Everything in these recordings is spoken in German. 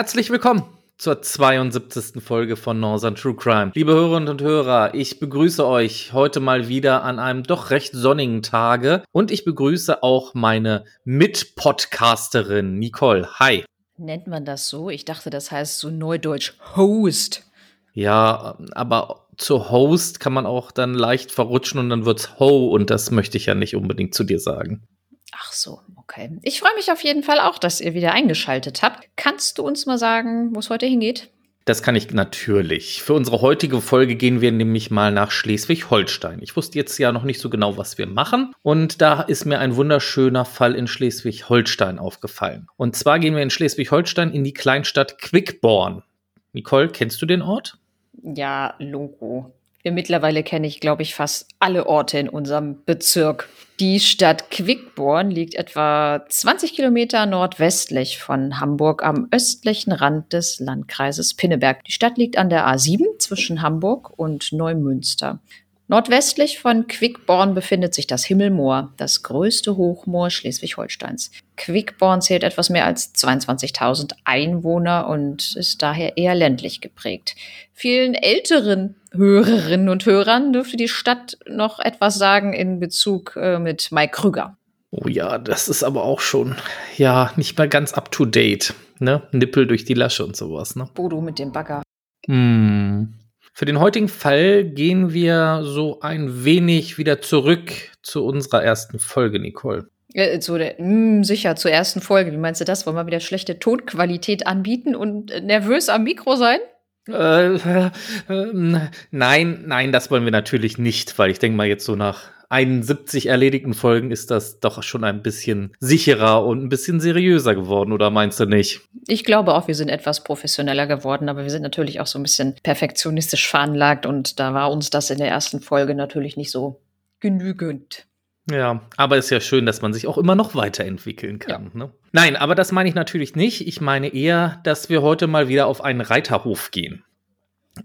Herzlich willkommen zur 72. Folge von Northern True Crime. Liebe Hörerinnen und Hörer, ich begrüße euch heute mal wieder an einem doch recht sonnigen Tage und ich begrüße auch meine Mitpodcasterin Nicole. Hi. Nennt man das so? Ich dachte, das heißt so neudeutsch Host. Ja, aber zu Host kann man auch dann leicht verrutschen und dann wird's Ho und das möchte ich ja nicht unbedingt zu dir sagen. Ach so, okay. Ich freue mich auf jeden Fall auch, dass ihr wieder eingeschaltet habt. Kannst du uns mal sagen, wo es heute hingeht? Das kann ich natürlich. Für unsere heutige Folge gehen wir nämlich mal nach Schleswig-Holstein. Ich wusste jetzt ja noch nicht so genau, was wir machen. Und da ist mir ein wunderschöner Fall in Schleswig-Holstein aufgefallen. Und zwar gehen wir in Schleswig-Holstein in die Kleinstadt Quickborn. Nicole, kennst du den Ort? Ja, Logo. Mittlerweile kenne ich, glaube ich, fast alle Orte in unserem Bezirk. Die Stadt Quickborn liegt etwa 20 Kilometer nordwestlich von Hamburg am östlichen Rand des Landkreises Pinneberg. Die Stadt liegt an der A7 zwischen Hamburg und Neumünster. Nordwestlich von Quickborn befindet sich das Himmelmoor, das größte Hochmoor Schleswig-Holsteins. Quickborn zählt etwas mehr als 22.000 Einwohner und ist daher eher ländlich geprägt. Vielen älteren Hörerinnen und Hörern dürfte die Stadt noch etwas sagen in Bezug äh, mit Mike Krüger. Oh ja, das ist aber auch schon, ja, nicht mal ganz up to date, ne? Nippel durch die Lasche und sowas, ne? Bodo mit dem Bagger. Hm. Für den heutigen Fall gehen wir so ein wenig wieder zurück zu unserer ersten Folge, Nicole. Äh, zu der, mh, hm, sicher, zur ersten Folge. Wie meinst du das? Wollen wir wieder schlechte Tonqualität anbieten und äh, nervös am Mikro sein? Äh, äh, nein, nein, das wollen wir natürlich nicht, weil ich denke mal jetzt so nach 71 erledigten Folgen ist das doch schon ein bisschen sicherer und ein bisschen seriöser geworden, oder meinst du nicht? Ich glaube auch, wir sind etwas professioneller geworden, aber wir sind natürlich auch so ein bisschen perfektionistisch veranlagt und da war uns das in der ersten Folge natürlich nicht so genügend. Ja, aber es ist ja schön, dass man sich auch immer noch weiterentwickeln kann. Ja. Ne? Nein, aber das meine ich natürlich nicht. Ich meine eher, dass wir heute mal wieder auf einen Reiterhof gehen.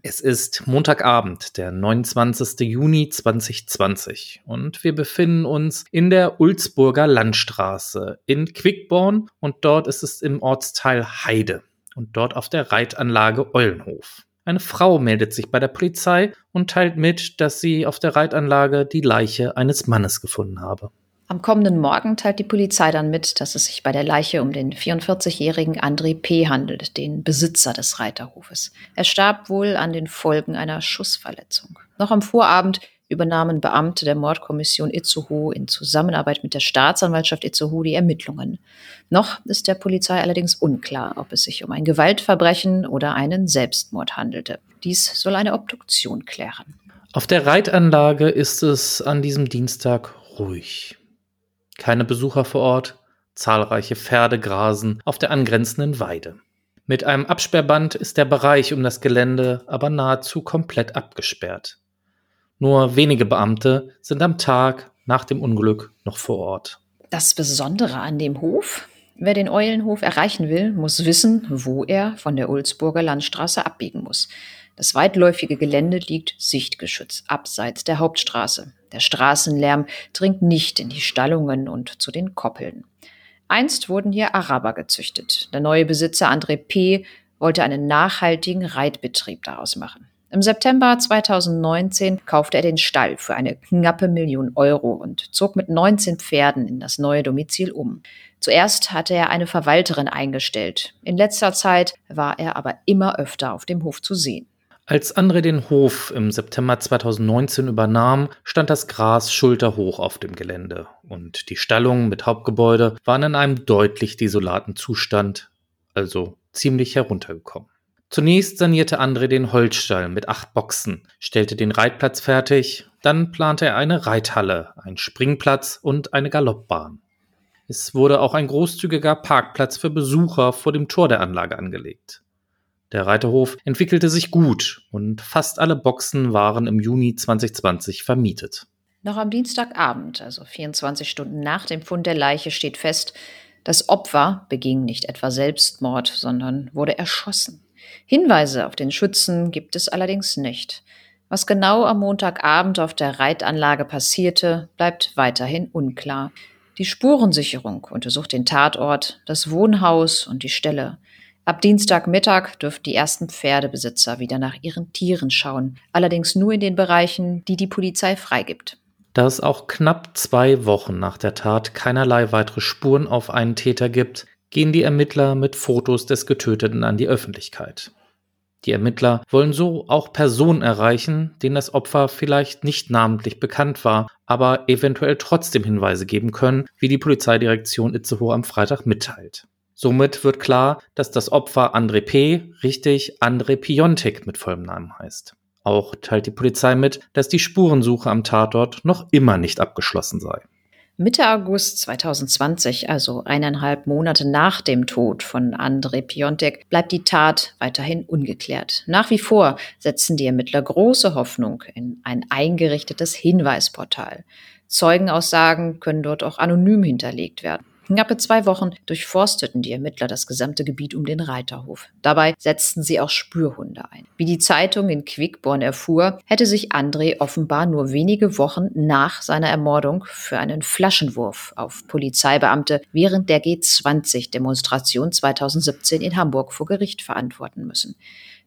Es ist Montagabend, der 29. Juni 2020 und wir befinden uns in der Ulzburger Landstraße in Quickborn und dort ist es im Ortsteil Heide und dort auf der Reitanlage Eulenhof. Eine Frau meldet sich bei der Polizei und teilt mit, dass sie auf der Reitanlage die Leiche eines Mannes gefunden habe. Am kommenden Morgen teilt die Polizei dann mit, dass es sich bei der Leiche um den 44-jährigen André P. handelt, den Besitzer des Reiterhofes. Er starb wohl an den Folgen einer Schussverletzung. Noch am Vorabend übernahmen Beamte der Mordkommission Itzehoe in Zusammenarbeit mit der Staatsanwaltschaft Itzehoe die Ermittlungen. Noch ist der Polizei allerdings unklar, ob es sich um ein Gewaltverbrechen oder einen Selbstmord handelte. Dies soll eine Obduktion klären. Auf der Reitanlage ist es an diesem Dienstag ruhig. Keine Besucher vor Ort, zahlreiche Pferde grasen auf der angrenzenden Weide. Mit einem Absperrband ist der Bereich um das Gelände aber nahezu komplett abgesperrt. Nur wenige Beamte sind am Tag nach dem Unglück noch vor Ort. Das Besondere an dem Hof? Wer den Eulenhof erreichen will, muss wissen, wo er von der Ulzburger Landstraße abbiegen muss. Das weitläufige Gelände liegt sichtgeschützt abseits der Hauptstraße. Der Straßenlärm dringt nicht in die Stallungen und zu den Koppeln. Einst wurden hier Araber gezüchtet. Der neue Besitzer André P. wollte einen nachhaltigen Reitbetrieb daraus machen. Im September 2019 kaufte er den Stall für eine knappe Million Euro und zog mit 19 Pferden in das neue Domizil um. Zuerst hatte er eine Verwalterin eingestellt. In letzter Zeit war er aber immer öfter auf dem Hof zu sehen. Als André den Hof im September 2019 übernahm, stand das Gras schulterhoch auf dem Gelände und die Stallungen mit Hauptgebäude waren in einem deutlich desolaten Zustand, also ziemlich heruntergekommen. Zunächst sanierte André den Holzstall mit acht Boxen, stellte den Reitplatz fertig, dann plante er eine Reithalle, einen Springplatz und eine Galoppbahn. Es wurde auch ein großzügiger Parkplatz für Besucher vor dem Tor der Anlage angelegt. Der Reiterhof entwickelte sich gut und fast alle Boxen waren im Juni 2020 vermietet. Noch am Dienstagabend, also 24 Stunden nach dem Fund der Leiche, steht fest, das Opfer beging nicht etwa Selbstmord, sondern wurde erschossen. Hinweise auf den Schützen gibt es allerdings nicht. Was genau am Montagabend auf der Reitanlage passierte, bleibt weiterhin unklar. Die Spurensicherung untersucht den Tatort, das Wohnhaus und die Stelle. Ab Dienstagmittag dürfen die ersten Pferdebesitzer wieder nach ihren Tieren schauen, allerdings nur in den Bereichen, die die Polizei freigibt. Da es auch knapp zwei Wochen nach der Tat keinerlei weitere Spuren auf einen Täter gibt, gehen die Ermittler mit Fotos des Getöteten an die Öffentlichkeit. Die Ermittler wollen so auch Personen erreichen, denen das Opfer vielleicht nicht namentlich bekannt war, aber eventuell trotzdem Hinweise geben können, wie die Polizeidirektion Itzehoe am Freitag mitteilt. Somit wird klar, dass das Opfer André P. richtig André Piontek mit vollem Namen heißt. Auch teilt die Polizei mit, dass die Spurensuche am Tatort noch immer nicht abgeschlossen sei. Mitte August 2020, also eineinhalb Monate nach dem Tod von André Piontek, bleibt die Tat weiterhin ungeklärt. Nach wie vor setzen die Ermittler große Hoffnung in ein eingerichtetes Hinweisportal. Zeugenaussagen können dort auch anonym hinterlegt werden. Knappe zwei Wochen durchforsteten die Ermittler das gesamte Gebiet um den Reiterhof. Dabei setzten sie auch Spürhunde ein. Wie die Zeitung in Quickborn erfuhr, hätte sich André offenbar nur wenige Wochen nach seiner Ermordung für einen Flaschenwurf auf Polizeibeamte während der G20-Demonstration 2017 in Hamburg vor Gericht verantworten müssen.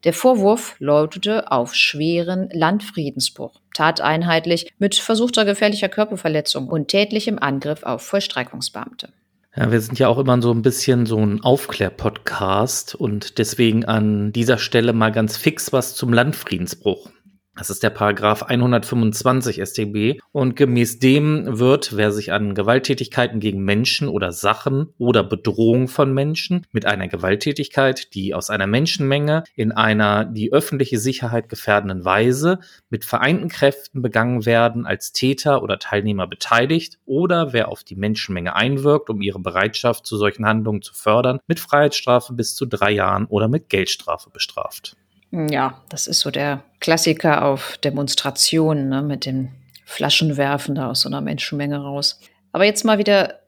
Der Vorwurf lautete auf schweren Landfriedensbruch, tateinheitlich mit versuchter gefährlicher Körperverletzung und tätlichem Angriff auf Vollstreckungsbeamte. Ja, wir sind ja auch immer so ein bisschen so ein Aufklär-Podcast und deswegen an dieser Stelle mal ganz fix was zum Landfriedensbruch. Das ist der Paragraph 125 StB und gemäß dem wird, wer sich an Gewalttätigkeiten gegen Menschen oder Sachen oder Bedrohung von Menschen mit einer Gewalttätigkeit, die aus einer Menschenmenge in einer die öffentliche Sicherheit gefährdenden Weise mit vereinten Kräften begangen werden, als Täter oder Teilnehmer beteiligt oder wer auf die Menschenmenge einwirkt, um ihre Bereitschaft zu solchen Handlungen zu fördern, mit Freiheitsstrafe bis zu drei Jahren oder mit Geldstrafe bestraft. Ja, das ist so der Klassiker auf Demonstrationen ne, mit dem Flaschenwerfen da aus so einer Menschenmenge raus. Aber jetzt mal wieder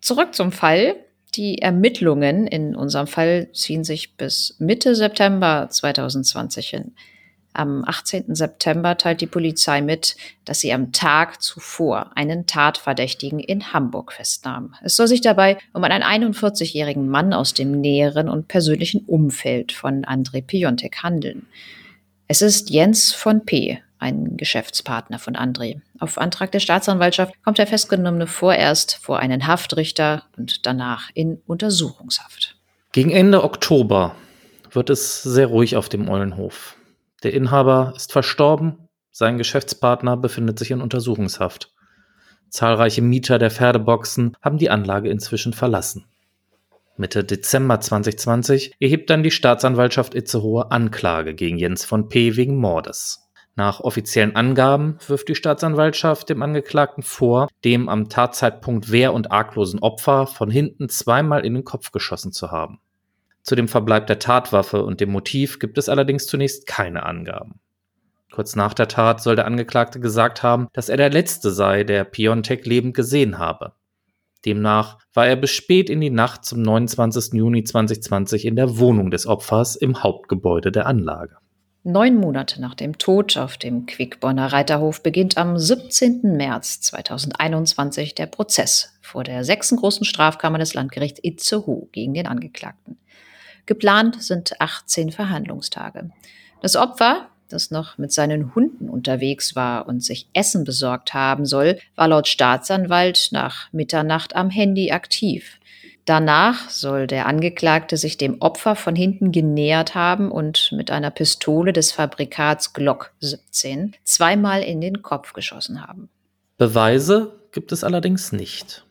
zurück zum Fall. Die Ermittlungen in unserem Fall ziehen sich bis Mitte September 2020 hin. Am 18. September teilt die Polizei mit, dass sie am Tag zuvor einen Tatverdächtigen in Hamburg festnahm. Es soll sich dabei um einen 41-jährigen Mann aus dem näheren und persönlichen Umfeld von André Piontek handeln. Es ist Jens von P., ein Geschäftspartner von André. Auf Antrag der Staatsanwaltschaft kommt der Festgenommene vorerst vor einen Haftrichter und danach in Untersuchungshaft. Gegen Ende Oktober wird es sehr ruhig auf dem Eulenhof. Der Inhaber ist verstorben, sein Geschäftspartner befindet sich in Untersuchungshaft. Zahlreiche Mieter der Pferdeboxen haben die Anlage inzwischen verlassen. Mitte Dezember 2020 erhebt dann die Staatsanwaltschaft Itzehoe Anklage gegen Jens von P. wegen Mordes. Nach offiziellen Angaben wirft die Staatsanwaltschaft dem Angeklagten vor, dem am Tatzeitpunkt wehr- und arglosen Opfer von hinten zweimal in den Kopf geschossen zu haben. Zu dem Verbleib der Tatwaffe und dem Motiv gibt es allerdings zunächst keine Angaben. Kurz nach der Tat soll der Angeklagte gesagt haben, dass er der Letzte sei, der Piontek lebend gesehen habe. Demnach war er bis spät in die Nacht zum 29. Juni 2020 in der Wohnung des Opfers im Hauptgebäude der Anlage. Neun Monate nach dem Tod auf dem Quickborner Reiterhof beginnt am 17. März 2021 der Prozess vor der sechsten großen Strafkammer des Landgerichts Itzehoe gegen den Angeklagten. Geplant sind 18 Verhandlungstage. Das Opfer, das noch mit seinen Hunden unterwegs war und sich Essen besorgt haben soll, war laut Staatsanwalt nach Mitternacht am Handy aktiv. Danach soll der Angeklagte sich dem Opfer von hinten genähert haben und mit einer Pistole des Fabrikats Glock 17 zweimal in den Kopf geschossen haben. Beweise gibt es allerdings nicht.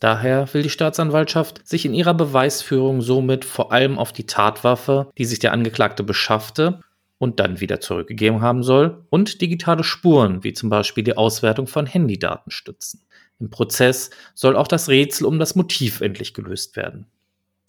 Daher will die Staatsanwaltschaft sich in ihrer Beweisführung somit vor allem auf die Tatwaffe, die sich der Angeklagte beschaffte und dann wieder zurückgegeben haben soll, und digitale Spuren, wie zum Beispiel die Auswertung von Handydaten stützen. Im Prozess soll auch das Rätsel um das Motiv endlich gelöst werden.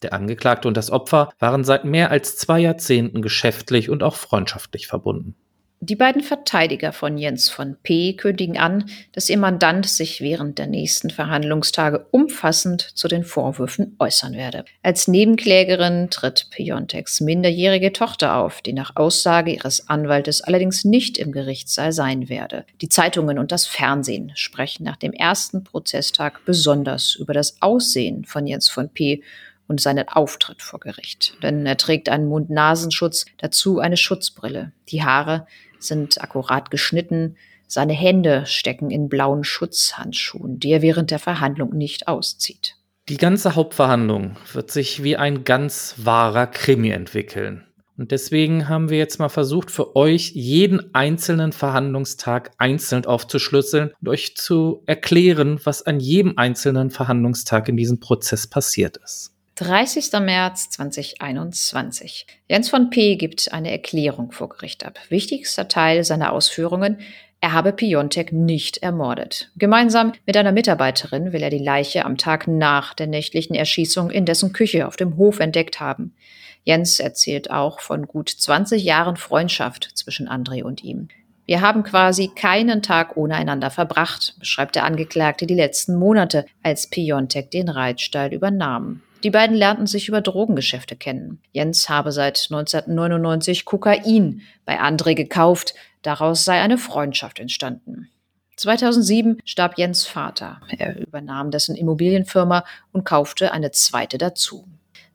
Der Angeklagte und das Opfer waren seit mehr als zwei Jahrzehnten geschäftlich und auch freundschaftlich verbunden. Die beiden Verteidiger von Jens von P. kündigen an, dass ihr Mandant sich während der nächsten Verhandlungstage umfassend zu den Vorwürfen äußern werde. Als Nebenklägerin tritt Piontex minderjährige Tochter auf, die nach Aussage ihres Anwaltes allerdings nicht im Gerichtssaal sein werde. Die Zeitungen und das Fernsehen sprechen nach dem ersten Prozesstag besonders über das Aussehen von Jens von P und seinen Auftritt vor Gericht. Denn er trägt einen Mund-Nasenschutz, dazu eine Schutzbrille. Die Haare sind akkurat geschnitten, seine Hände stecken in blauen Schutzhandschuhen, die er während der Verhandlung nicht auszieht. Die ganze Hauptverhandlung wird sich wie ein ganz wahrer Krimi entwickeln. Und deswegen haben wir jetzt mal versucht, für euch jeden einzelnen Verhandlungstag einzeln aufzuschlüsseln und euch zu erklären, was an jedem einzelnen Verhandlungstag in diesem Prozess passiert ist. 30. März 2021. Jens von P. gibt eine Erklärung vor Gericht ab. Wichtigster Teil seiner Ausführungen, er habe Piontek nicht ermordet. Gemeinsam mit einer Mitarbeiterin will er die Leiche am Tag nach der nächtlichen Erschießung in dessen Küche auf dem Hof entdeckt haben. Jens erzählt auch von gut 20 Jahren Freundschaft zwischen André und ihm. Wir haben quasi keinen Tag ohne einander verbracht, beschreibt der Angeklagte die letzten Monate, als Piontek den Reitstall übernahm. Die beiden lernten sich über Drogengeschäfte kennen. Jens habe seit 1999 Kokain bei André gekauft, daraus sei eine Freundschaft entstanden. 2007 starb Jens Vater. Er übernahm dessen Immobilienfirma und kaufte eine zweite dazu.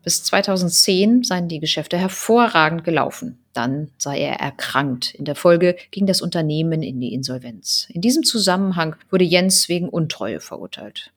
Bis 2010 seien die Geschäfte hervorragend gelaufen. Dann sei er erkrankt. In der Folge ging das Unternehmen in die Insolvenz. In diesem Zusammenhang wurde Jens wegen Untreue verurteilt.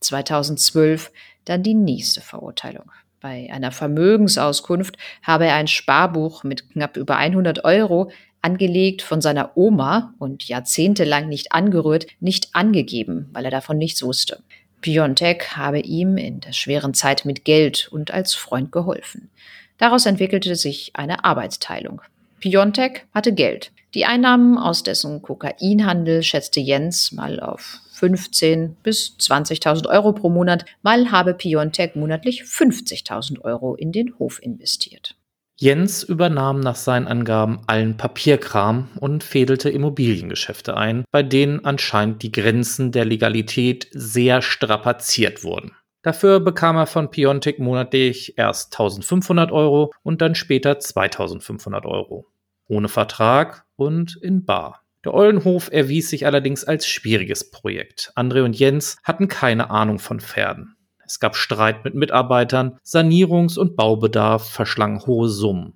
2012 dann die nächste Verurteilung. Bei einer Vermögensauskunft habe er ein Sparbuch mit knapp über 100 Euro angelegt von seiner Oma und jahrzehntelang nicht angerührt, nicht angegeben, weil er davon nichts wusste. Piontek habe ihm in der schweren Zeit mit Geld und als Freund geholfen. Daraus entwickelte sich eine Arbeitsteilung. Piontek hatte Geld. Die Einnahmen aus dessen Kokainhandel schätzte Jens mal auf 15 bis 20.000 Euro pro Monat, mal habe Piontek monatlich 50.000 Euro in den Hof investiert. Jens übernahm nach seinen Angaben allen Papierkram und fädelte Immobiliengeschäfte ein, bei denen anscheinend die Grenzen der Legalität sehr strapaziert wurden. Dafür bekam er von Piontek monatlich erst 1500 Euro und dann später 2500 Euro. Ohne Vertrag und in Bar. Der Eulenhof erwies sich allerdings als schwieriges Projekt. André und Jens hatten keine Ahnung von Pferden. Es gab Streit mit Mitarbeitern, Sanierungs- und Baubedarf verschlang hohe Summen.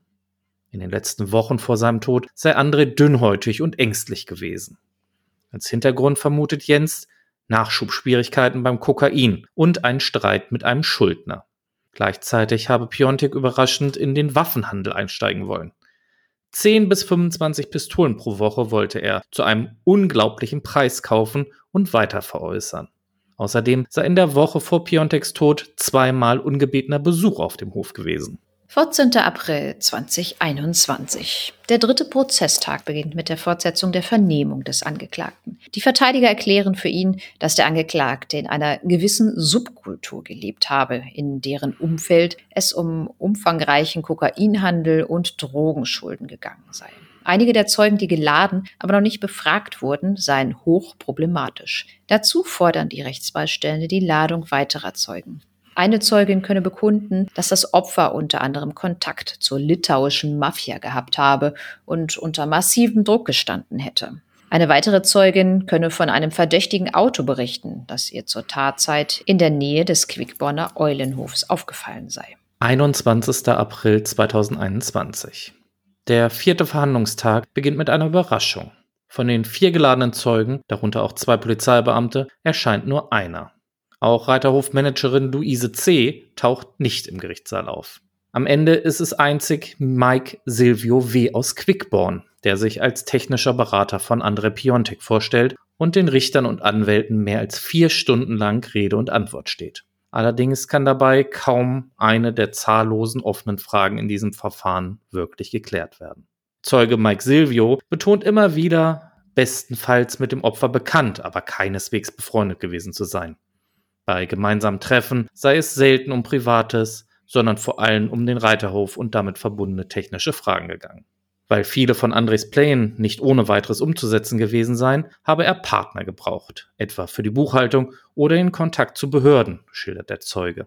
In den letzten Wochen vor seinem Tod sei André dünnhäutig und ängstlich gewesen. Als Hintergrund vermutet Jens Nachschubschwierigkeiten beim Kokain und einen Streit mit einem Schuldner. Gleichzeitig habe Piontek überraschend in den Waffenhandel einsteigen wollen. 10 bis 25 Pistolen pro Woche wollte er zu einem unglaublichen Preis kaufen und weiter veräußern. Außerdem sei in der Woche vor Pionteks Tod zweimal ungebetener Besuch auf dem Hof gewesen. 14. April 2021. Der dritte Prozesstag beginnt mit der Fortsetzung der Vernehmung des Angeklagten. Die Verteidiger erklären für ihn, dass der Angeklagte in einer gewissen Subkultur gelebt habe, in deren Umfeld es um umfangreichen Kokainhandel und Drogenschulden gegangen sei. Einige der Zeugen, die geladen, aber noch nicht befragt wurden, seien hochproblematisch. Dazu fordern die Rechtsbeistände die Ladung weiterer Zeugen. Eine Zeugin könne bekunden, dass das Opfer unter anderem Kontakt zur litauischen Mafia gehabt habe und unter massivem Druck gestanden hätte. Eine weitere Zeugin könne von einem verdächtigen Auto berichten, das ihr zur Tatzeit in der Nähe des Quickborner Eulenhofs aufgefallen sei. 21. April 2021. Der vierte Verhandlungstag beginnt mit einer Überraschung. Von den vier geladenen Zeugen, darunter auch zwei Polizeibeamte, erscheint nur einer. Auch Reiterhofmanagerin Luise C. taucht nicht im Gerichtssaal auf. Am Ende ist es einzig Mike Silvio W. aus Quickborn, der sich als technischer Berater von Andre Piontek vorstellt und den Richtern und Anwälten mehr als vier Stunden lang Rede und Antwort steht. Allerdings kann dabei kaum eine der zahllosen offenen Fragen in diesem Verfahren wirklich geklärt werden. Zeuge Mike Silvio betont immer wieder, bestenfalls mit dem Opfer bekannt, aber keineswegs befreundet gewesen zu sein. Bei gemeinsamen Treffen sei es selten um Privates, sondern vor allem um den Reiterhof und damit verbundene technische Fragen gegangen. Weil viele von Andres Plänen nicht ohne weiteres umzusetzen gewesen seien, habe er Partner gebraucht, etwa für die Buchhaltung oder in Kontakt zu Behörden, schildert der Zeuge.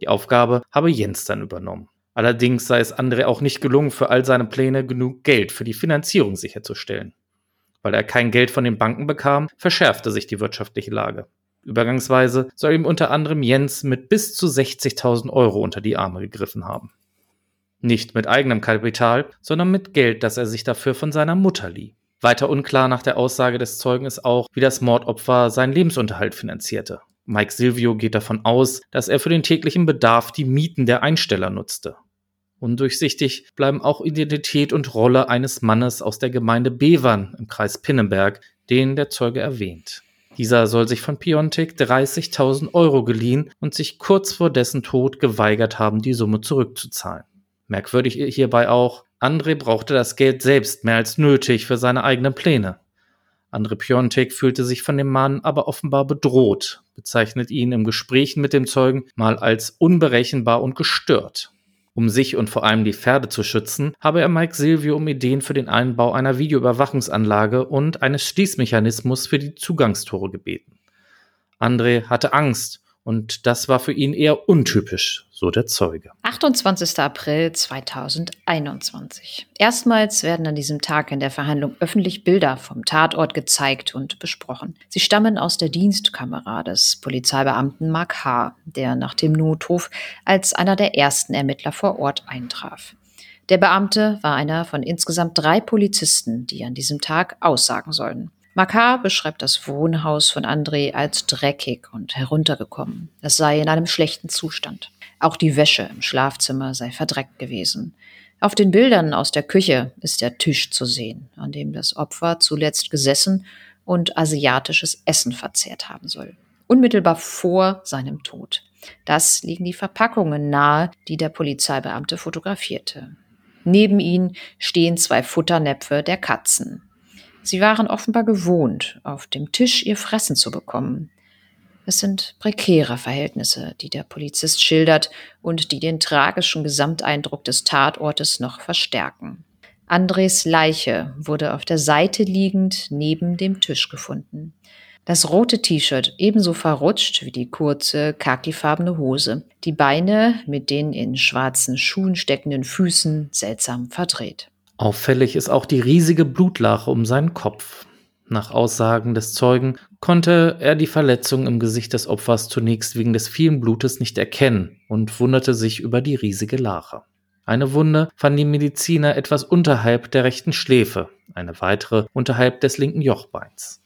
Die Aufgabe habe Jens dann übernommen. Allerdings sei es André auch nicht gelungen, für all seine Pläne genug Geld für die Finanzierung sicherzustellen. Weil er kein Geld von den Banken bekam, verschärfte sich die wirtschaftliche Lage. Übergangsweise soll ihm unter anderem Jens mit bis zu 60.000 Euro unter die Arme gegriffen haben. Nicht mit eigenem Kapital, sondern mit Geld, das er sich dafür von seiner Mutter lieh. Weiter unklar nach der Aussage des Zeugen ist auch, wie das Mordopfer seinen Lebensunterhalt finanzierte. Mike Silvio geht davon aus, dass er für den täglichen Bedarf die Mieten der Einsteller nutzte. Undurchsichtig bleiben auch Identität und Rolle eines Mannes aus der Gemeinde Bevern im Kreis Pinnenberg, den der Zeuge erwähnt. Dieser soll sich von Piontek 30.000 Euro geliehen und sich kurz vor dessen Tod geweigert haben, die Summe zurückzuzahlen. Merkwürdig hierbei auch, André brauchte das Geld selbst mehr als nötig für seine eigenen Pläne. André Piontek fühlte sich von dem Mann aber offenbar bedroht, bezeichnet ihn im Gespräch mit dem Zeugen mal als unberechenbar und gestört. Um sich und vor allem die Pferde zu schützen, habe er Mike Silvio um Ideen für den Einbau einer Videoüberwachungsanlage und eines Schließmechanismus für die Zugangstore gebeten. André hatte Angst und das war für ihn eher untypisch, so der Zeuge. 28. April 2021. Erstmals werden an diesem Tag in der Verhandlung öffentlich Bilder vom Tatort gezeigt und besprochen. Sie stammen aus der Dienstkamera des Polizeibeamten Mark H., der nach dem Notruf als einer der ersten Ermittler vor Ort eintraf. Der Beamte war einer von insgesamt drei Polizisten, die an diesem Tag aussagen sollen. Makar beschreibt das Wohnhaus von André als dreckig und heruntergekommen. Es sei in einem schlechten Zustand. Auch die Wäsche im Schlafzimmer sei verdreckt gewesen. Auf den Bildern aus der Küche ist der Tisch zu sehen, an dem das Opfer zuletzt gesessen und asiatisches Essen verzehrt haben soll. Unmittelbar vor seinem Tod. Das liegen die Verpackungen nahe, die der Polizeibeamte fotografierte. Neben ihnen stehen zwei Futternäpfe der Katzen. Sie waren offenbar gewohnt, auf dem Tisch ihr Fressen zu bekommen. Es sind prekäre Verhältnisse, die der Polizist schildert und die den tragischen Gesamteindruck des Tatortes noch verstärken. Andres Leiche wurde auf der Seite liegend neben dem Tisch gefunden. Das rote T-Shirt ebenso verrutscht wie die kurze, khakifarbene Hose, die Beine mit den in schwarzen Schuhen steckenden Füßen seltsam verdreht. Auffällig ist auch die riesige Blutlache um seinen Kopf. Nach Aussagen des Zeugen konnte er die Verletzung im Gesicht des Opfers zunächst wegen des vielen Blutes nicht erkennen und wunderte sich über die riesige Lache. Eine Wunde fanden die Mediziner etwas unterhalb der rechten Schläfe, eine weitere unterhalb des linken Jochbeins.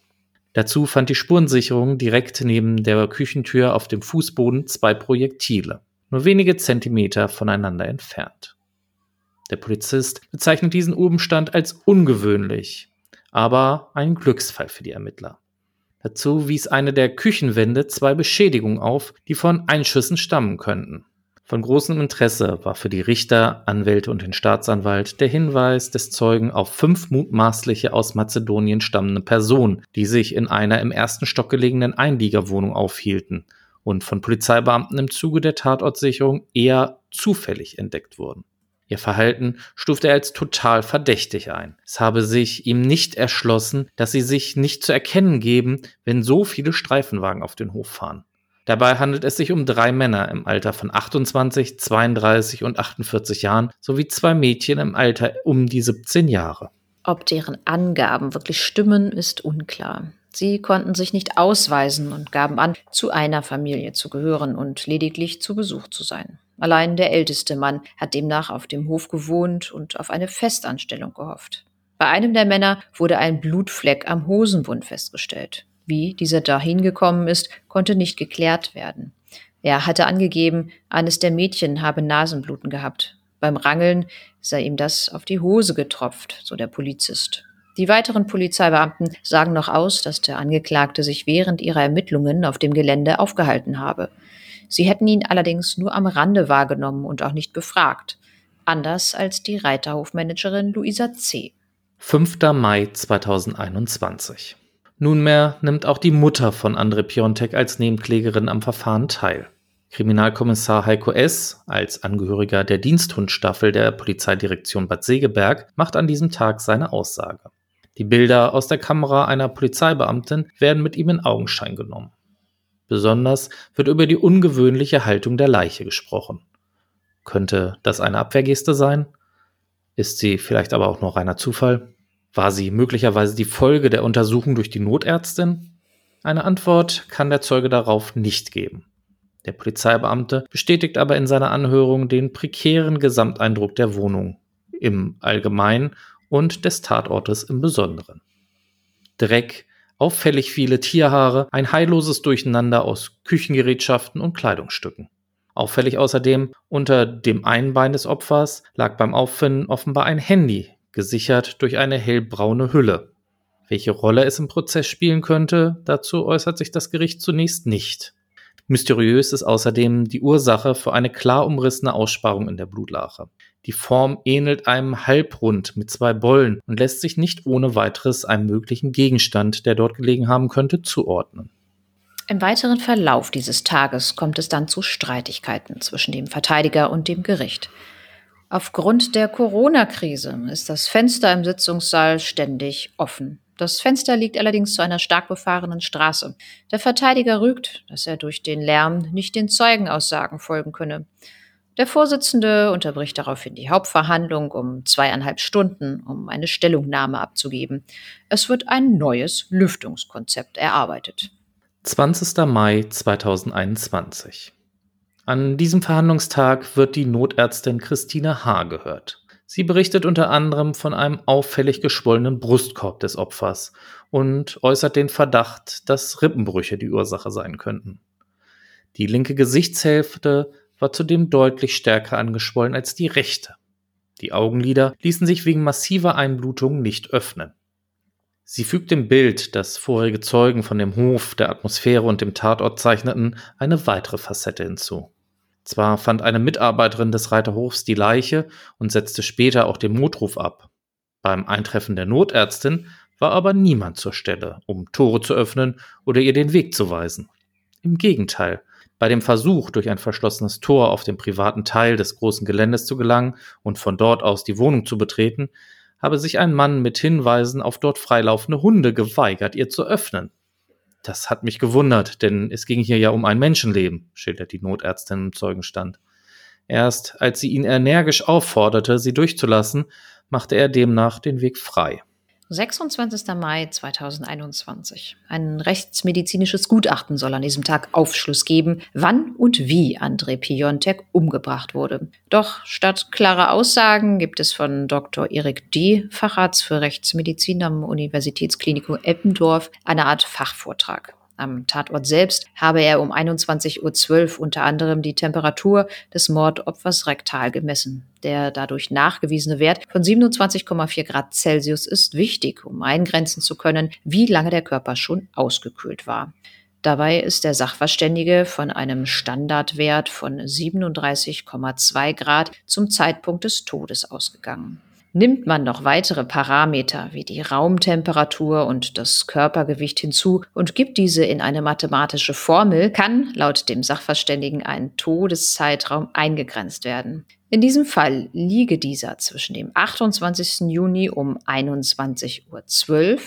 Dazu fand die Spurensicherung direkt neben der Küchentür auf dem Fußboden zwei Projektile, nur wenige Zentimeter voneinander entfernt. Der Polizist bezeichnet diesen Umstand als ungewöhnlich, aber ein Glücksfall für die Ermittler. Dazu wies eine der Küchenwände zwei Beschädigungen auf, die von Einschüssen stammen könnten. Von großem Interesse war für die Richter, Anwälte und den Staatsanwalt der Hinweis des Zeugen auf fünf mutmaßliche aus Mazedonien stammende Personen, die sich in einer im ersten Stock gelegenen Einliegerwohnung aufhielten und von Polizeibeamten im Zuge der Tatortsicherung eher zufällig entdeckt wurden. Ihr Verhalten stufte er als total verdächtig ein. Es habe sich ihm nicht erschlossen, dass sie sich nicht zu erkennen geben, wenn so viele Streifenwagen auf den Hof fahren. Dabei handelt es sich um drei Männer im Alter von 28, 32 und 48 Jahren sowie zwei Mädchen im Alter um die 17 Jahre. Ob deren Angaben wirklich stimmen, ist unklar. Sie konnten sich nicht ausweisen und gaben an, zu einer Familie zu gehören und lediglich zu Besuch zu sein. Allein der älteste Mann hat demnach auf dem Hof gewohnt und auf eine Festanstellung gehofft. Bei einem der Männer wurde ein Blutfleck am Hosenbund festgestellt. Wie dieser dahin gekommen ist, konnte nicht geklärt werden. Er hatte angegeben, eines der Mädchen habe Nasenbluten gehabt. Beim Rangeln sei ihm das auf die Hose getropft, so der Polizist. Die weiteren Polizeibeamten sagen noch aus, dass der Angeklagte sich während ihrer Ermittlungen auf dem Gelände aufgehalten habe. Sie hätten ihn allerdings nur am Rande wahrgenommen und auch nicht befragt. Anders als die Reiterhofmanagerin Luisa C. 5. Mai 2021. Nunmehr nimmt auch die Mutter von André Piontek als Nebenklägerin am Verfahren teil. Kriminalkommissar Heiko S., als Angehöriger der Diensthundstaffel der Polizeidirektion Bad Segeberg, macht an diesem Tag seine Aussage. Die Bilder aus der Kamera einer Polizeibeamtin werden mit ihm in Augenschein genommen. Besonders wird über die ungewöhnliche Haltung der Leiche gesprochen. Könnte das eine Abwehrgeste sein? Ist sie vielleicht aber auch nur reiner Zufall? War sie möglicherweise die Folge der Untersuchung durch die Notärztin? Eine Antwort kann der Zeuge darauf nicht geben. Der Polizeibeamte bestätigt aber in seiner Anhörung den prekären Gesamteindruck der Wohnung im Allgemeinen und des Tatortes im Besonderen. Dreck, auffällig viele Tierhaare, ein heilloses Durcheinander aus Küchengerätschaften und Kleidungsstücken. Auffällig außerdem, unter dem einen Bein des Opfers lag beim Auffinden offenbar ein Handy, gesichert durch eine hellbraune Hülle. Welche Rolle es im Prozess spielen könnte, dazu äußert sich das Gericht zunächst nicht. Mysteriös ist außerdem die Ursache für eine klar umrissene Aussparung in der Blutlache. Die Form ähnelt einem Halbrund mit zwei Bollen und lässt sich nicht ohne weiteres einem möglichen Gegenstand, der dort gelegen haben könnte, zuordnen. Im weiteren Verlauf dieses Tages kommt es dann zu Streitigkeiten zwischen dem Verteidiger und dem Gericht. Aufgrund der Corona-Krise ist das Fenster im Sitzungssaal ständig offen. Das Fenster liegt allerdings zu einer stark befahrenen Straße. Der Verteidiger rügt, dass er durch den Lärm nicht den Zeugenaussagen folgen könne. Der Vorsitzende unterbricht daraufhin die Hauptverhandlung um zweieinhalb Stunden, um eine Stellungnahme abzugeben. Es wird ein neues Lüftungskonzept erarbeitet. 20. Mai 2021. An diesem Verhandlungstag wird die Notärztin Christine H. gehört. Sie berichtet unter anderem von einem auffällig geschwollenen Brustkorb des Opfers und äußert den Verdacht, dass Rippenbrüche die Ursache sein könnten. Die linke Gesichtshälfte war zudem deutlich stärker angeschwollen als die rechte. Die Augenlider ließen sich wegen massiver Einblutungen nicht öffnen. Sie fügt dem Bild, das vorherige Zeugen von dem Hof, der Atmosphäre und dem Tatort zeichneten, eine weitere Facette hinzu. Zwar fand eine Mitarbeiterin des Reiterhofs die Leiche und setzte später auch den Notruf ab. Beim Eintreffen der Notärztin war aber niemand zur Stelle, um Tore zu öffnen oder ihr den Weg zu weisen. Im Gegenteil, bei dem Versuch, durch ein verschlossenes Tor auf den privaten Teil des großen Geländes zu gelangen und von dort aus die Wohnung zu betreten, habe sich ein Mann mit Hinweisen auf dort freilaufende Hunde geweigert, ihr zu öffnen. Das hat mich gewundert, denn es ging hier ja um ein Menschenleben, schildert die Notärztin im Zeugenstand. Erst als sie ihn energisch aufforderte, sie durchzulassen, machte er demnach den Weg frei. 26. Mai 2021. Ein rechtsmedizinisches Gutachten soll an diesem Tag Aufschluss geben, wann und wie André Piontek umgebracht wurde. Doch statt klarer Aussagen gibt es von Dr. Erik D., Facharzt für Rechtsmedizin am Universitätsklinikum Eppendorf, eine Art Fachvortrag. Am Tatort selbst habe er um 21.12 Uhr unter anderem die Temperatur des Mordopfers rektal gemessen. Der dadurch nachgewiesene Wert von 27,4 Grad Celsius ist wichtig, um eingrenzen zu können, wie lange der Körper schon ausgekühlt war. Dabei ist der Sachverständige von einem Standardwert von 37,2 Grad zum Zeitpunkt des Todes ausgegangen. Nimmt man noch weitere Parameter wie die Raumtemperatur und das Körpergewicht hinzu und gibt diese in eine mathematische Formel, kann laut dem Sachverständigen ein Todeszeitraum eingegrenzt werden. In diesem Fall liege dieser zwischen dem 28. Juni um 21.12 Uhr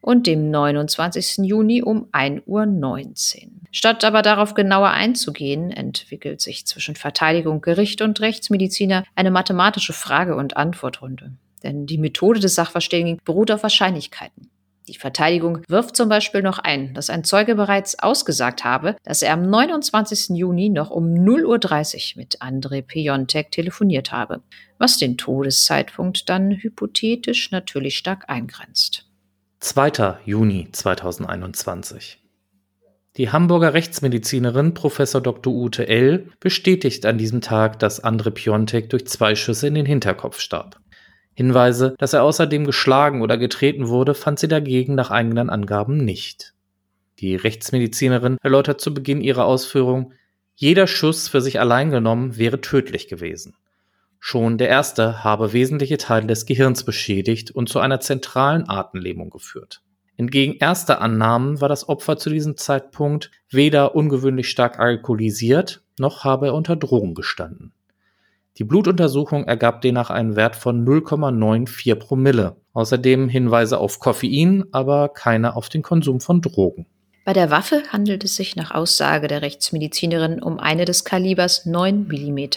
und dem 29. Juni um 1.19 Uhr. Statt aber darauf genauer einzugehen, entwickelt sich zwischen Verteidigung, Gericht und Rechtsmediziner eine mathematische Frage- und Antwortrunde. Denn die Methode des Sachverständigen beruht auf Wahrscheinlichkeiten. Die Verteidigung wirft zum Beispiel noch ein, dass ein Zeuge bereits ausgesagt habe, dass er am 29. Juni noch um 0.30 Uhr mit André Piontek telefoniert habe, was den Todeszeitpunkt dann hypothetisch natürlich stark eingrenzt. 2. Juni 2021. Die Hamburger Rechtsmedizinerin Prof. Dr. Ute L. bestätigt an diesem Tag, dass Andre Piontek durch zwei Schüsse in den Hinterkopf starb. Hinweise, dass er außerdem geschlagen oder getreten wurde, fand sie dagegen nach eigenen Angaben nicht. Die Rechtsmedizinerin erläutert zu Beginn ihrer Ausführung, jeder Schuss für sich allein genommen wäre tödlich gewesen. Schon der erste habe wesentliche Teile des Gehirns beschädigt und zu einer zentralen Atemlähmung geführt. Entgegen erster Annahmen war das Opfer zu diesem Zeitpunkt weder ungewöhnlich stark alkoholisiert, noch habe er unter Drogen gestanden. Die Blutuntersuchung ergab demnach einen Wert von 0,94 Promille. Außerdem Hinweise auf Koffein, aber keine auf den Konsum von Drogen. Bei der Waffe handelt es sich nach Aussage der Rechtsmedizinerin um eine des Kalibers 9 mm.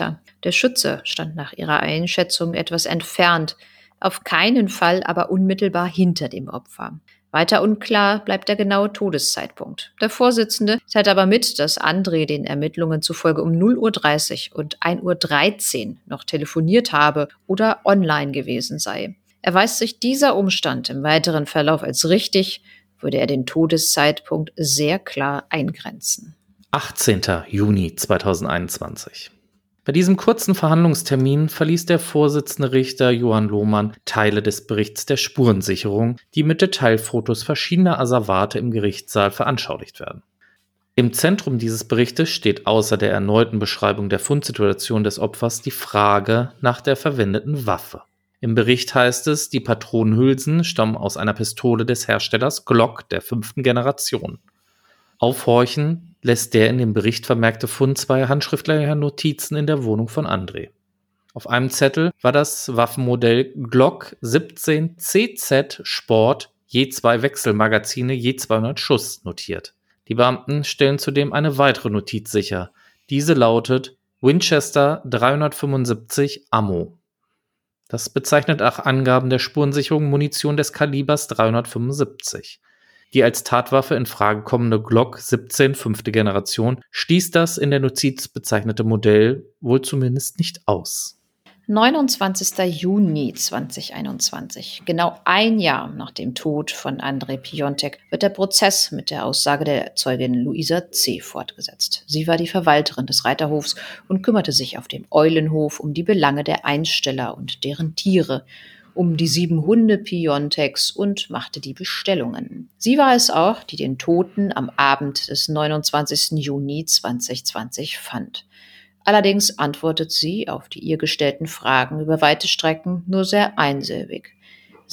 Der Schütze stand nach ihrer Einschätzung etwas entfernt, auf keinen Fall aber unmittelbar hinter dem Opfer. Weiter unklar bleibt der genaue Todeszeitpunkt. Der Vorsitzende teilt aber mit, dass André den Ermittlungen zufolge um 0.30 Uhr und 1.13 Uhr noch telefoniert habe oder online gewesen sei. Erweist sich dieser Umstand im weiteren Verlauf als richtig, würde er den Todeszeitpunkt sehr klar eingrenzen. 18. Juni 2021. Bei diesem kurzen Verhandlungstermin verließ der Vorsitzende Richter Johann Lohmann Teile des Berichts der Spurensicherung, die mit Detailfotos verschiedener Asservate im Gerichtssaal veranschaulicht werden. Im Zentrum dieses Berichtes steht außer der erneuten Beschreibung der Fundsituation des Opfers die Frage nach der verwendeten Waffe. Im Bericht heißt es, die Patronenhülsen stammen aus einer Pistole des Herstellers Glock der fünften Generation. Aufhorchen lässt der in dem Bericht vermerkte Fund zweier handschriftlicher Notizen in der Wohnung von André. Auf einem Zettel war das Waffenmodell Glock 17 CZ Sport je zwei Wechselmagazine je 200 Schuss notiert. Die Beamten stellen zudem eine weitere Notiz sicher. Diese lautet Winchester 375 Ammo. Das bezeichnet nach Angaben der Spurensicherung Munition des Kalibers 375. Die als Tatwaffe in Frage kommende Glock 17 fünfte Generation stieß das in der Notiz bezeichnete Modell wohl zumindest nicht aus. 29. Juni 2021, genau ein Jahr nach dem Tod von André Piontek, wird der Prozess mit der Aussage der Zeugin Luisa C. fortgesetzt. Sie war die Verwalterin des Reiterhofs und kümmerte sich auf dem Eulenhof um die Belange der Einsteller und deren Tiere, um die sieben Hunde Piontex und machte die Bestellungen. Sie war es auch, die den Toten am Abend des 29. Juni 2020 fand. Allerdings antwortet sie auf die ihr gestellten Fragen über weite Strecken nur sehr einsilbig.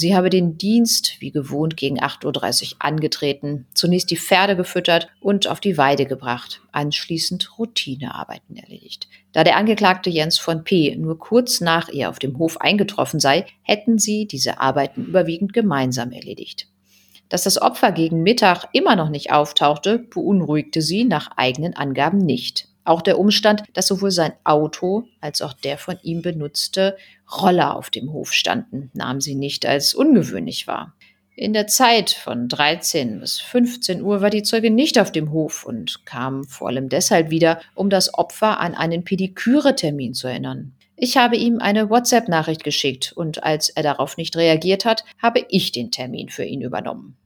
Sie habe den Dienst wie gewohnt gegen 8.30 Uhr angetreten, zunächst die Pferde gefüttert und auf die Weide gebracht, anschließend Routinearbeiten erledigt. Da der Angeklagte Jens von P. nur kurz nach ihr auf dem Hof eingetroffen sei, hätten sie diese Arbeiten überwiegend gemeinsam erledigt. Dass das Opfer gegen Mittag immer noch nicht auftauchte, beunruhigte sie nach eigenen Angaben nicht. Auch der Umstand, dass sowohl sein Auto als auch der von ihm benutzte Roller auf dem Hof standen, nahm sie nicht als ungewöhnlich wahr. In der Zeit von 13 bis 15 Uhr war die Zeugin nicht auf dem Hof und kam vor allem deshalb wieder, um das Opfer an einen Pediküre-Termin zu erinnern. Ich habe ihm eine WhatsApp-Nachricht geschickt und als er darauf nicht reagiert hat, habe ich den Termin für ihn übernommen.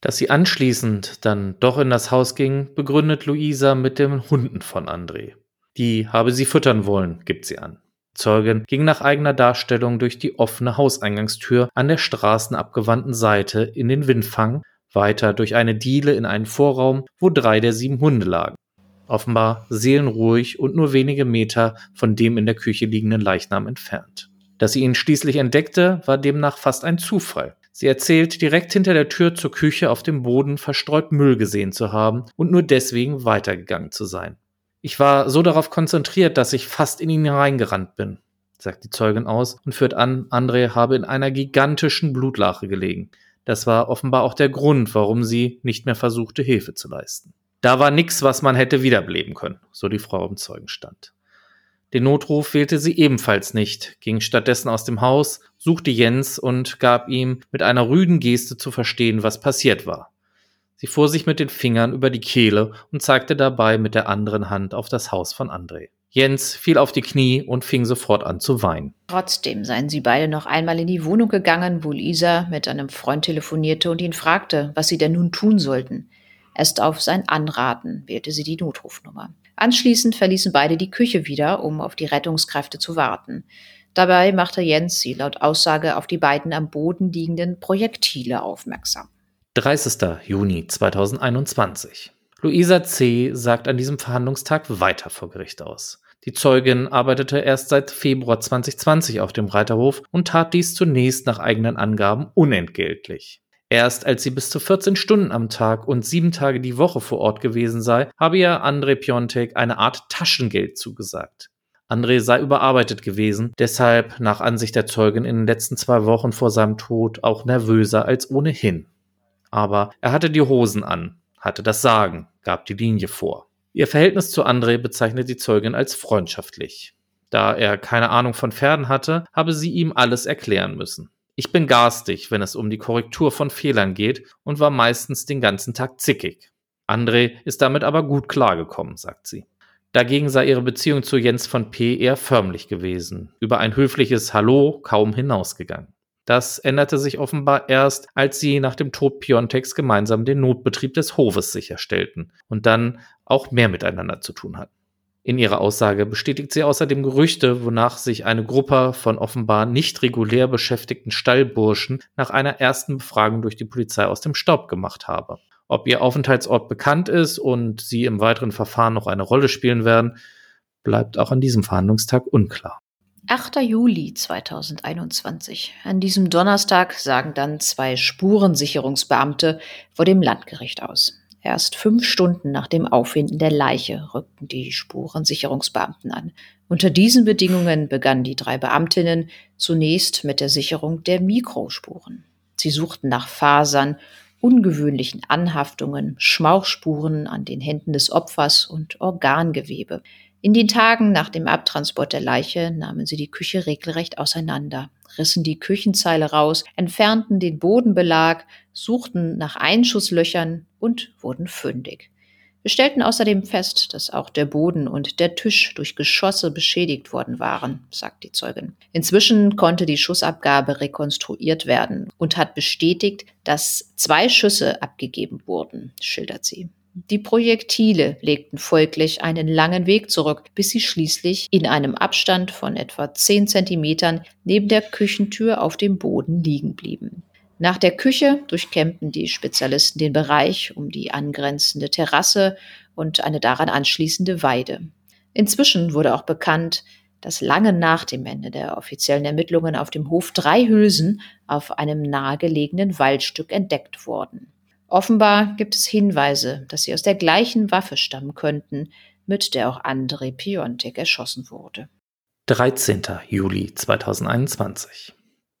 Dass sie anschließend dann doch in das Haus ging, begründet Luisa mit den Hunden von André. Die habe sie füttern wollen, gibt sie an. Zeugin ging nach eigener Darstellung durch die offene Hauseingangstür an der straßenabgewandten Seite in den Windfang, weiter durch eine Diele in einen Vorraum, wo drei der sieben Hunde lagen. Offenbar seelenruhig und nur wenige Meter von dem in der Küche liegenden Leichnam entfernt. Dass sie ihn schließlich entdeckte, war demnach fast ein Zufall. Sie erzählt, direkt hinter der Tür zur Küche auf dem Boden verstreut Müll gesehen zu haben und nur deswegen weitergegangen zu sein. Ich war so darauf konzentriert, dass ich fast in ihn hereingerannt bin, sagt die Zeugin aus und führt an, André habe in einer gigantischen Blutlache gelegen. Das war offenbar auch der Grund, warum sie nicht mehr versuchte, Hilfe zu leisten. Da war nichts, was man hätte wiederbeleben können, so die Frau im Zeugenstand. Den Notruf wählte sie ebenfalls nicht, ging stattdessen aus dem Haus, suchte Jens und gab ihm mit einer rüden Geste zu verstehen, was passiert war. Sie fuhr sich mit den Fingern über die Kehle und zeigte dabei mit der anderen Hand auf das Haus von André. Jens fiel auf die Knie und fing sofort an zu weinen. Trotzdem seien sie beide noch einmal in die Wohnung gegangen, wo Lisa mit einem Freund telefonierte und ihn fragte, was sie denn nun tun sollten. Erst auf sein Anraten wählte sie die Notrufnummer. Anschließend verließen beide die Küche wieder, um auf die Rettungskräfte zu warten. Dabei machte Jens sie laut Aussage auf die beiden am Boden liegenden Projektile aufmerksam. 30. Juni 2021. Luisa C. sagt an diesem Verhandlungstag weiter vor Gericht aus. Die Zeugin arbeitete erst seit Februar 2020 auf dem Reiterhof und tat dies zunächst nach eigenen Angaben unentgeltlich. Erst als sie bis zu 14 Stunden am Tag und sieben Tage die Woche vor Ort gewesen sei, habe ihr André Piontek eine Art Taschengeld zugesagt. André sei überarbeitet gewesen, deshalb nach Ansicht der Zeugin in den letzten zwei Wochen vor seinem Tod auch nervöser als ohnehin. Aber er hatte die Hosen an, hatte das Sagen, gab die Linie vor. Ihr Verhältnis zu André bezeichnet die Zeugin als freundschaftlich. Da er keine Ahnung von Pferden hatte, habe sie ihm alles erklären müssen. Ich bin garstig, wenn es um die Korrektur von Fehlern geht und war meistens den ganzen Tag zickig. André ist damit aber gut klargekommen, sagt sie. Dagegen sei ihre Beziehung zu Jens von P. eher förmlich gewesen, über ein höfliches Hallo kaum hinausgegangen. Das änderte sich offenbar erst, als sie nach dem Tod Piontex gemeinsam den Notbetrieb des Hofes sicherstellten und dann auch mehr miteinander zu tun hatten. In ihrer Aussage bestätigt sie außerdem Gerüchte, wonach sich eine Gruppe von offenbar nicht regulär beschäftigten Stallburschen nach einer ersten Befragung durch die Polizei aus dem Staub gemacht habe. Ob ihr Aufenthaltsort bekannt ist und sie im weiteren Verfahren noch eine Rolle spielen werden, bleibt auch an diesem Verhandlungstag unklar. 8. Juli 2021. An diesem Donnerstag sagen dann zwei Spurensicherungsbeamte vor dem Landgericht aus. Erst fünf Stunden nach dem Auffinden der Leiche rückten die Spurensicherungsbeamten an. Unter diesen Bedingungen begannen die drei Beamtinnen zunächst mit der Sicherung der Mikrospuren. Sie suchten nach Fasern ungewöhnlichen Anhaftungen, Schmauchspuren an den Händen des Opfers und Organgewebe. In den Tagen nach dem Abtransport der Leiche nahmen sie die Küche regelrecht auseinander, rissen die Küchenzeile raus, entfernten den Bodenbelag, suchten nach Einschusslöchern und wurden fündig. Wir stellten außerdem fest, dass auch der Boden und der Tisch durch Geschosse beschädigt worden waren, sagt die Zeugin. Inzwischen konnte die Schussabgabe rekonstruiert werden und hat bestätigt, dass zwei Schüsse abgegeben wurden, schildert sie. Die Projektile legten folglich einen langen Weg zurück, bis sie schließlich in einem Abstand von etwa zehn Zentimetern neben der Küchentür auf dem Boden liegen blieben. Nach der Küche durchkämmten die Spezialisten den Bereich um die angrenzende Terrasse und eine daran anschließende Weide. Inzwischen wurde auch bekannt, dass lange nach dem Ende der offiziellen Ermittlungen auf dem Hof drei Hülsen auf einem nahegelegenen Waldstück entdeckt wurden. Offenbar gibt es Hinweise, dass sie aus der gleichen Waffe stammen könnten, mit der auch André Piontek erschossen wurde. 13. Juli 2021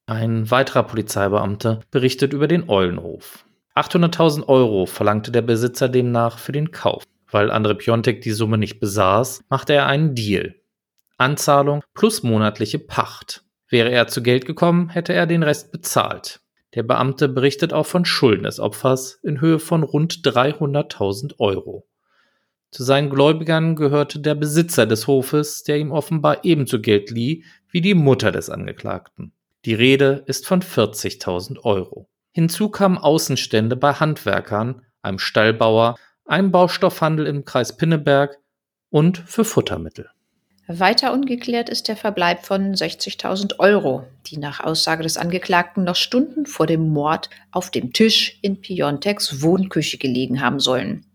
ein weiterer Polizeibeamter berichtet über den Eulenhof. 800.000 Euro verlangte der Besitzer demnach für den Kauf. Weil André Piontek die Summe nicht besaß, machte er einen Deal. Anzahlung plus monatliche Pacht. Wäre er zu Geld gekommen, hätte er den Rest bezahlt. Der Beamte berichtet auch von Schulden des Opfers in Höhe von rund 300.000 Euro. Zu seinen Gläubigern gehörte der Besitzer des Hofes, der ihm offenbar ebenso Geld lieh wie die Mutter des Angeklagten. Die Rede ist von 40.000 Euro. Hinzu kamen Außenstände bei Handwerkern, einem Stallbauer, einem Baustoffhandel im Kreis Pinneberg und für Futtermittel. Weiter ungeklärt ist der Verbleib von 60.000 Euro, die nach Aussage des Angeklagten noch Stunden vor dem Mord auf dem Tisch in Piontex Wohnküche gelegen haben sollen.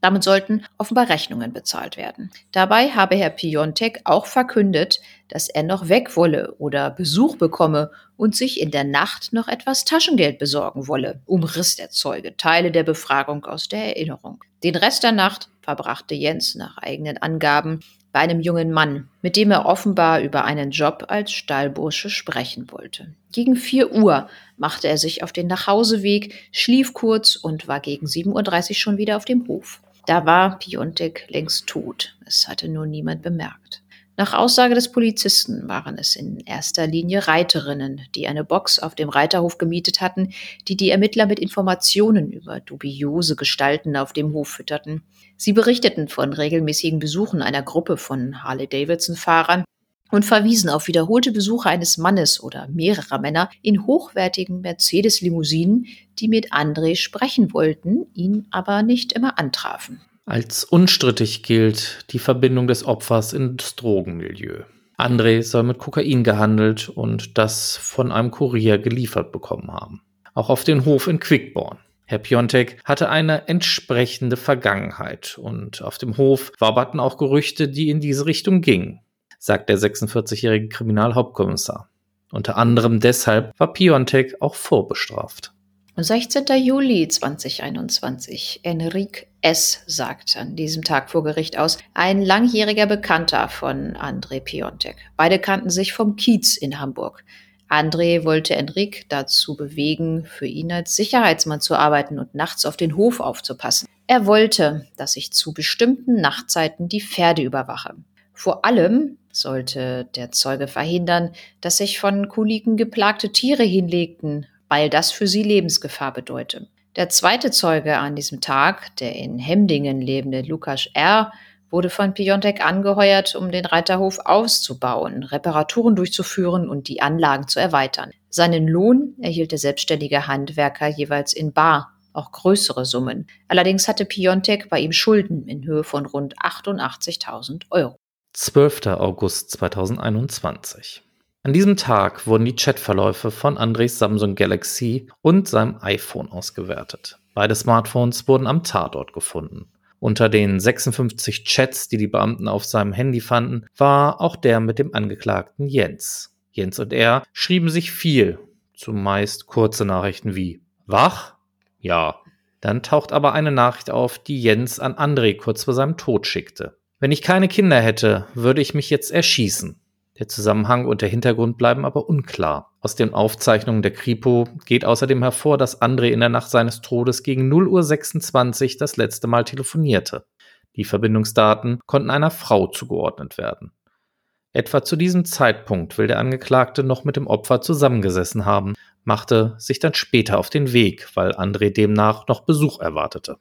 Damit sollten offenbar Rechnungen bezahlt werden. Dabei habe Herr Piontek auch verkündet, dass er noch weg wolle oder Besuch bekomme und sich in der Nacht noch etwas Taschengeld besorgen wolle, umriss der Zeuge Teile der Befragung aus der Erinnerung. Den Rest der Nacht verbrachte Jens nach eigenen Angaben bei einem jungen Mann, mit dem er offenbar über einen Job als Stallbursche sprechen wollte. Gegen vier Uhr machte er sich auf den Nachhauseweg, schlief kurz und war gegen 7.30 Uhr schon wieder auf dem Hof. Da war Piontek längst tot. Es hatte nur niemand bemerkt. Nach Aussage des Polizisten waren es in erster Linie Reiterinnen, die eine Box auf dem Reiterhof gemietet hatten, die die Ermittler mit Informationen über dubiose Gestalten auf dem Hof fütterten. Sie berichteten von regelmäßigen Besuchen einer Gruppe von Harley-Davidson-Fahrern und verwiesen auf wiederholte Besuche eines Mannes oder mehrerer Männer in hochwertigen Mercedes-Limousinen, die mit André sprechen wollten, ihn aber nicht immer antrafen. Als unstrittig gilt die Verbindung des Opfers ins Drogenmilieu. André soll mit Kokain gehandelt und das von einem Kurier geliefert bekommen haben. Auch auf den Hof in Quickborn. Herr Piontek hatte eine entsprechende Vergangenheit und auf dem Hof waberten auch Gerüchte, die in diese Richtung gingen sagt der 46-jährige Kriminalhauptkommissar. Unter anderem deshalb war Piontek auch vorbestraft. 16. Juli 2021. Enrique S. sagt an diesem Tag vor Gericht aus, ein langjähriger Bekannter von André Piontek. Beide kannten sich vom Kiez in Hamburg. André wollte Enrique dazu bewegen, für ihn als Sicherheitsmann zu arbeiten und nachts auf den Hof aufzupassen. Er wollte, dass ich zu bestimmten Nachtzeiten die Pferde überwache. Vor allem sollte der Zeuge verhindern, dass sich von Koliken geplagte Tiere hinlegten, weil das für sie Lebensgefahr bedeute. Der zweite Zeuge an diesem Tag, der in Hemdingen lebende Lukas R., wurde von Piontek angeheuert, um den Reiterhof auszubauen, Reparaturen durchzuführen und die Anlagen zu erweitern. Seinen Lohn erhielt der selbstständige Handwerker jeweils in Bar, auch größere Summen. Allerdings hatte Piontek bei ihm Schulden in Höhe von rund 88.000 Euro. 12. August 2021. An diesem Tag wurden die Chatverläufe von Andres Samsung Galaxy und seinem iPhone ausgewertet. Beide Smartphones wurden am Tatort gefunden. Unter den 56 Chats, die die Beamten auf seinem Handy fanden, war auch der mit dem Angeklagten Jens. Jens und er schrieben sich viel, zumeist kurze Nachrichten wie Wach? Ja. Dann taucht aber eine Nachricht auf, die Jens an André kurz vor seinem Tod schickte. Wenn ich keine Kinder hätte, würde ich mich jetzt erschießen. Der Zusammenhang und der Hintergrund bleiben aber unklar. Aus den Aufzeichnungen der Kripo geht außerdem hervor, dass André in der Nacht seines Todes gegen 0.26 Uhr das letzte Mal telefonierte. Die Verbindungsdaten konnten einer Frau zugeordnet werden. Etwa zu diesem Zeitpunkt will der Angeklagte noch mit dem Opfer zusammengesessen haben, machte sich dann später auf den Weg, weil André demnach noch Besuch erwartete.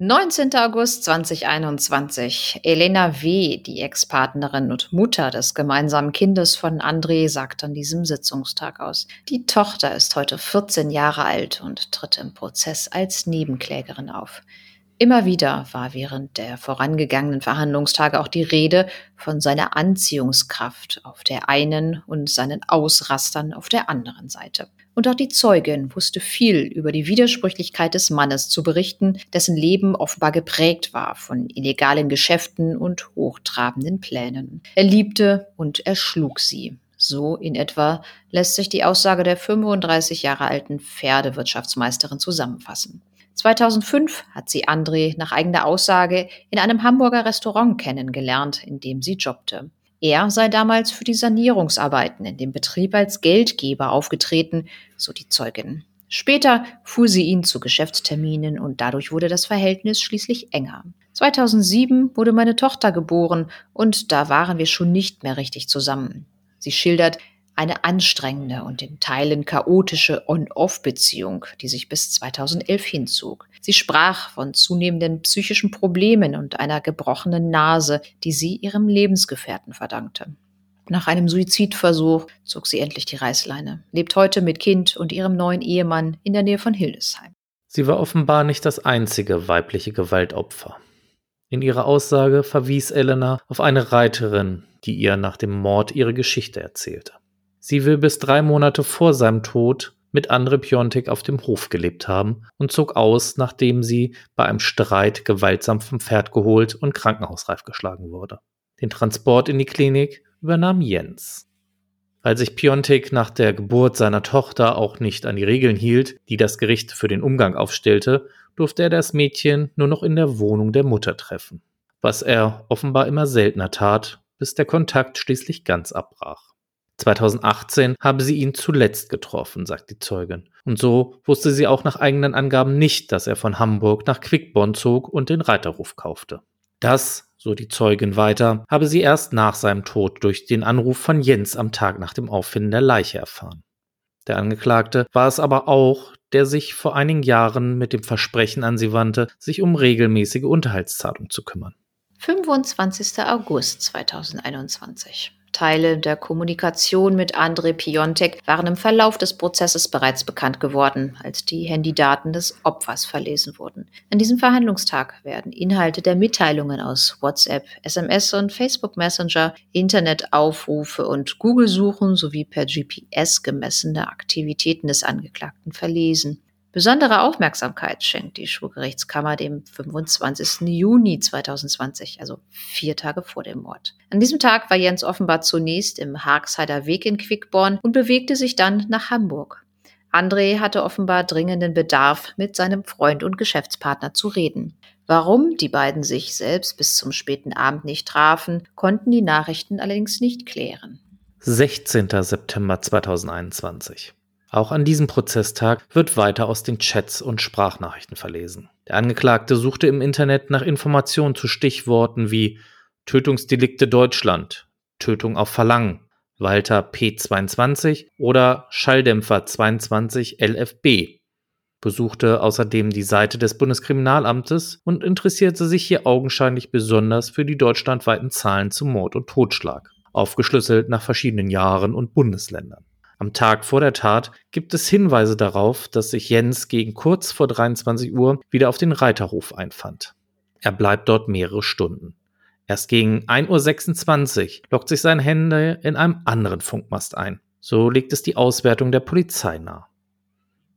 19. August 2021. Elena W., die Ex-Partnerin und Mutter des gemeinsamen Kindes von André, sagt an diesem Sitzungstag aus. Die Tochter ist heute 14 Jahre alt und tritt im Prozess als Nebenklägerin auf. Immer wieder war während der vorangegangenen Verhandlungstage auch die Rede von seiner Anziehungskraft auf der einen und seinen Ausrastern auf der anderen Seite. Und auch die Zeugin wusste viel über die Widersprüchlichkeit des Mannes zu berichten, dessen Leben offenbar geprägt war von illegalen Geschäften und hochtrabenden Plänen. Er liebte und erschlug sie. So in etwa lässt sich die Aussage der 35 Jahre alten Pferdewirtschaftsmeisterin zusammenfassen. 2005 hat sie André nach eigener Aussage in einem Hamburger Restaurant kennengelernt, in dem sie jobbte. Er sei damals für die Sanierungsarbeiten in dem Betrieb als Geldgeber aufgetreten, so die Zeugin. Später fuhr sie ihn zu Geschäftsterminen und dadurch wurde das Verhältnis schließlich enger. 2007 wurde meine Tochter geboren und da waren wir schon nicht mehr richtig zusammen. Sie schildert, eine anstrengende und in Teilen chaotische On-Off-Beziehung, die sich bis 2011 hinzog. Sie sprach von zunehmenden psychischen Problemen und einer gebrochenen Nase, die sie ihrem Lebensgefährten verdankte. Nach einem Suizidversuch zog sie endlich die Reißleine, lebt heute mit Kind und ihrem neuen Ehemann in der Nähe von Hildesheim. Sie war offenbar nicht das einzige weibliche Gewaltopfer. In ihrer Aussage verwies Elena auf eine Reiterin, die ihr nach dem Mord ihre Geschichte erzählte. Sie will bis drei Monate vor seinem Tod mit Andre Piontek auf dem Hof gelebt haben und zog aus, nachdem sie bei einem Streit gewaltsam vom Pferd geholt und krankenhausreif geschlagen wurde. Den Transport in die Klinik übernahm Jens. Weil sich Piontek nach der Geburt seiner Tochter auch nicht an die Regeln hielt, die das Gericht für den Umgang aufstellte, durfte er das Mädchen nur noch in der Wohnung der Mutter treffen, was er offenbar immer seltener tat, bis der Kontakt schließlich ganz abbrach. 2018 habe sie ihn zuletzt getroffen, sagt die Zeugin. Und so wusste sie auch nach eigenen Angaben nicht, dass er von Hamburg nach Quickborn zog und den Reiterruf kaufte. Das, so die Zeugin weiter, habe sie erst nach seinem Tod durch den Anruf von Jens am Tag nach dem Auffinden der Leiche erfahren. Der Angeklagte war es aber auch, der sich vor einigen Jahren mit dem Versprechen an sie wandte, sich um regelmäßige Unterhaltszahlung zu kümmern. 25. August 2021 Teile der Kommunikation mit André Piontek waren im Verlauf des Prozesses bereits bekannt geworden, als die Handydaten des Opfers verlesen wurden. An diesem Verhandlungstag werden Inhalte der Mitteilungen aus WhatsApp, SMS und Facebook Messenger, Internetaufrufe und Google-Suchen sowie per GPS gemessene Aktivitäten des Angeklagten verlesen. Besondere Aufmerksamkeit schenkt die Schwurgerichtskammer dem 25. Juni 2020, also vier Tage vor dem Mord. An diesem Tag war Jens offenbar zunächst im Harksheider Weg in Quickborn und bewegte sich dann nach Hamburg. André hatte offenbar dringenden Bedarf, mit seinem Freund und Geschäftspartner zu reden. Warum die beiden sich selbst bis zum späten Abend nicht trafen, konnten die Nachrichten allerdings nicht klären. 16. September 2021. Auch an diesem Prozesstag wird weiter aus den Chats und Sprachnachrichten verlesen. Der Angeklagte suchte im Internet nach Informationen zu Stichworten wie Tötungsdelikte Deutschland, Tötung auf Verlangen, Walter P22 oder Schalldämpfer 22 LFB, besuchte außerdem die Seite des Bundeskriminalamtes und interessierte sich hier augenscheinlich besonders für die deutschlandweiten Zahlen zu Mord und Totschlag, aufgeschlüsselt nach verschiedenen Jahren und Bundesländern. Am Tag vor der Tat gibt es Hinweise darauf, dass sich Jens gegen kurz vor 23 Uhr wieder auf den Reiterhof einfand. Er bleibt dort mehrere Stunden. Erst gegen 1.26 Uhr lockt sich sein Handy in einem anderen Funkmast ein. So legt es die Auswertung der Polizei nahe.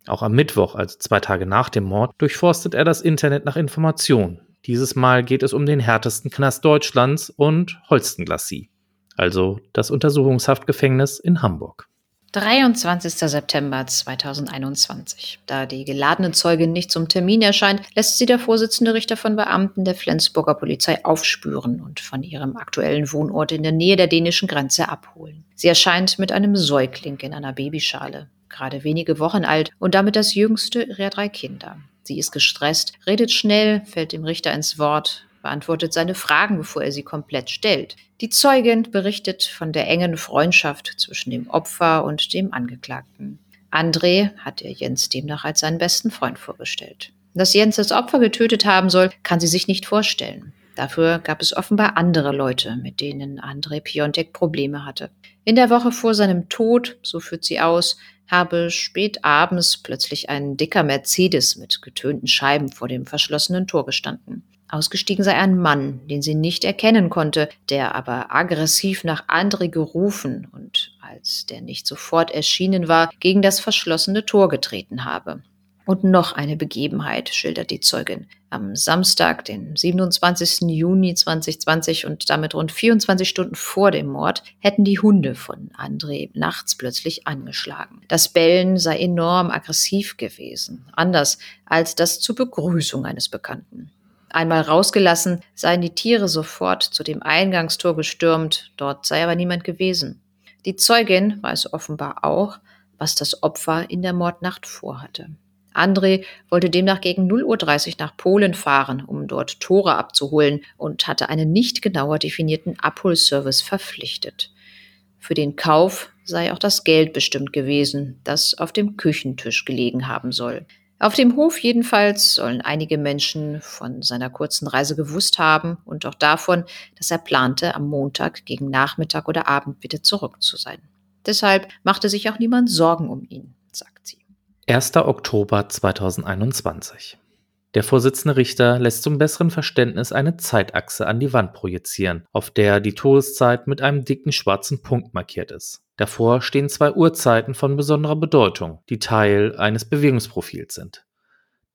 Auch am Mittwoch, also zwei Tage nach dem Mord, durchforstet er das Internet nach Informationen. Dieses Mal geht es um den härtesten Knast Deutschlands und Holstenglassie, also das Untersuchungshaftgefängnis in Hamburg. 23. September 2021. Da die geladene Zeugin nicht zum Termin erscheint, lässt sie der Vorsitzende Richter von Beamten der Flensburger Polizei aufspüren und von ihrem aktuellen Wohnort in der Nähe der dänischen Grenze abholen. Sie erscheint mit einem Säugling in einer Babyschale, gerade wenige Wochen alt und damit das jüngste ihrer drei Kinder. Sie ist gestresst, redet schnell, fällt dem Richter ins Wort, beantwortet seine Fragen, bevor er sie komplett stellt. Die Zeugin berichtet von der engen Freundschaft zwischen dem Opfer und dem Angeklagten. André hat ihr Jens demnach als seinen besten Freund vorgestellt. Dass Jens das Opfer getötet haben soll, kann sie sich nicht vorstellen. Dafür gab es offenbar andere Leute, mit denen André Piontek Probleme hatte. In der Woche vor seinem Tod, so führt sie aus, habe spät abends plötzlich ein dicker Mercedes mit getönten Scheiben vor dem verschlossenen Tor gestanden. Ausgestiegen sei ein Mann, den sie nicht erkennen konnte, der aber aggressiv nach André gerufen und als der nicht sofort erschienen war, gegen das verschlossene Tor getreten habe. Und noch eine Begebenheit, schildert die Zeugin. Am Samstag, den 27. Juni 2020 und damit rund 24 Stunden vor dem Mord, hätten die Hunde von André nachts plötzlich angeschlagen. Das Bellen sei enorm aggressiv gewesen, anders als das zur Begrüßung eines Bekannten. Einmal rausgelassen, seien die Tiere sofort zu dem Eingangstor gestürmt, dort sei aber niemand gewesen. Die Zeugin weiß offenbar auch, was das Opfer in der Mordnacht vorhatte. André wollte demnach gegen 0.30 Uhr nach Polen fahren, um dort Tore abzuholen und hatte einen nicht genauer definierten Abholservice verpflichtet. Für den Kauf sei auch das Geld bestimmt gewesen, das auf dem Küchentisch gelegen haben soll. Auf dem Hof jedenfalls sollen einige Menschen von seiner kurzen Reise gewusst haben und auch davon, dass er plante, am Montag gegen Nachmittag oder Abend wieder zurück zu sein. Deshalb machte sich auch niemand Sorgen um ihn, sagt sie. 1. Oktober 2021. Der Vorsitzende Richter lässt zum besseren Verständnis eine Zeitachse an die Wand projizieren, auf der die Todeszeit mit einem dicken schwarzen Punkt markiert ist. Davor stehen zwei Uhrzeiten von besonderer Bedeutung, die Teil eines Bewegungsprofils sind.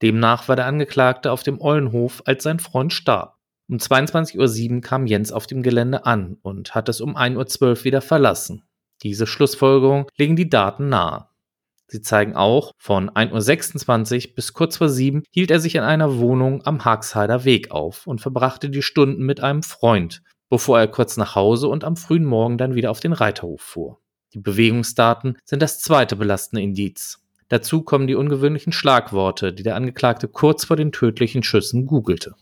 Demnach war der Angeklagte auf dem Eulenhof, als sein Freund starb. Um 22.07 Uhr kam Jens auf dem Gelände an und hat es um 1.12 Uhr wieder verlassen. Diese Schlussfolgerung legen die Daten nahe. Sie zeigen auch, von 1.26 Uhr bis kurz vor 7 hielt er sich in einer Wohnung am Haagheider Weg auf und verbrachte die Stunden mit einem Freund, bevor er kurz nach Hause und am frühen Morgen dann wieder auf den Reiterhof fuhr. Die Bewegungsdaten sind das zweite belastende Indiz. Dazu kommen die ungewöhnlichen Schlagworte, die der Angeklagte kurz vor den tödlichen Schüssen googelte.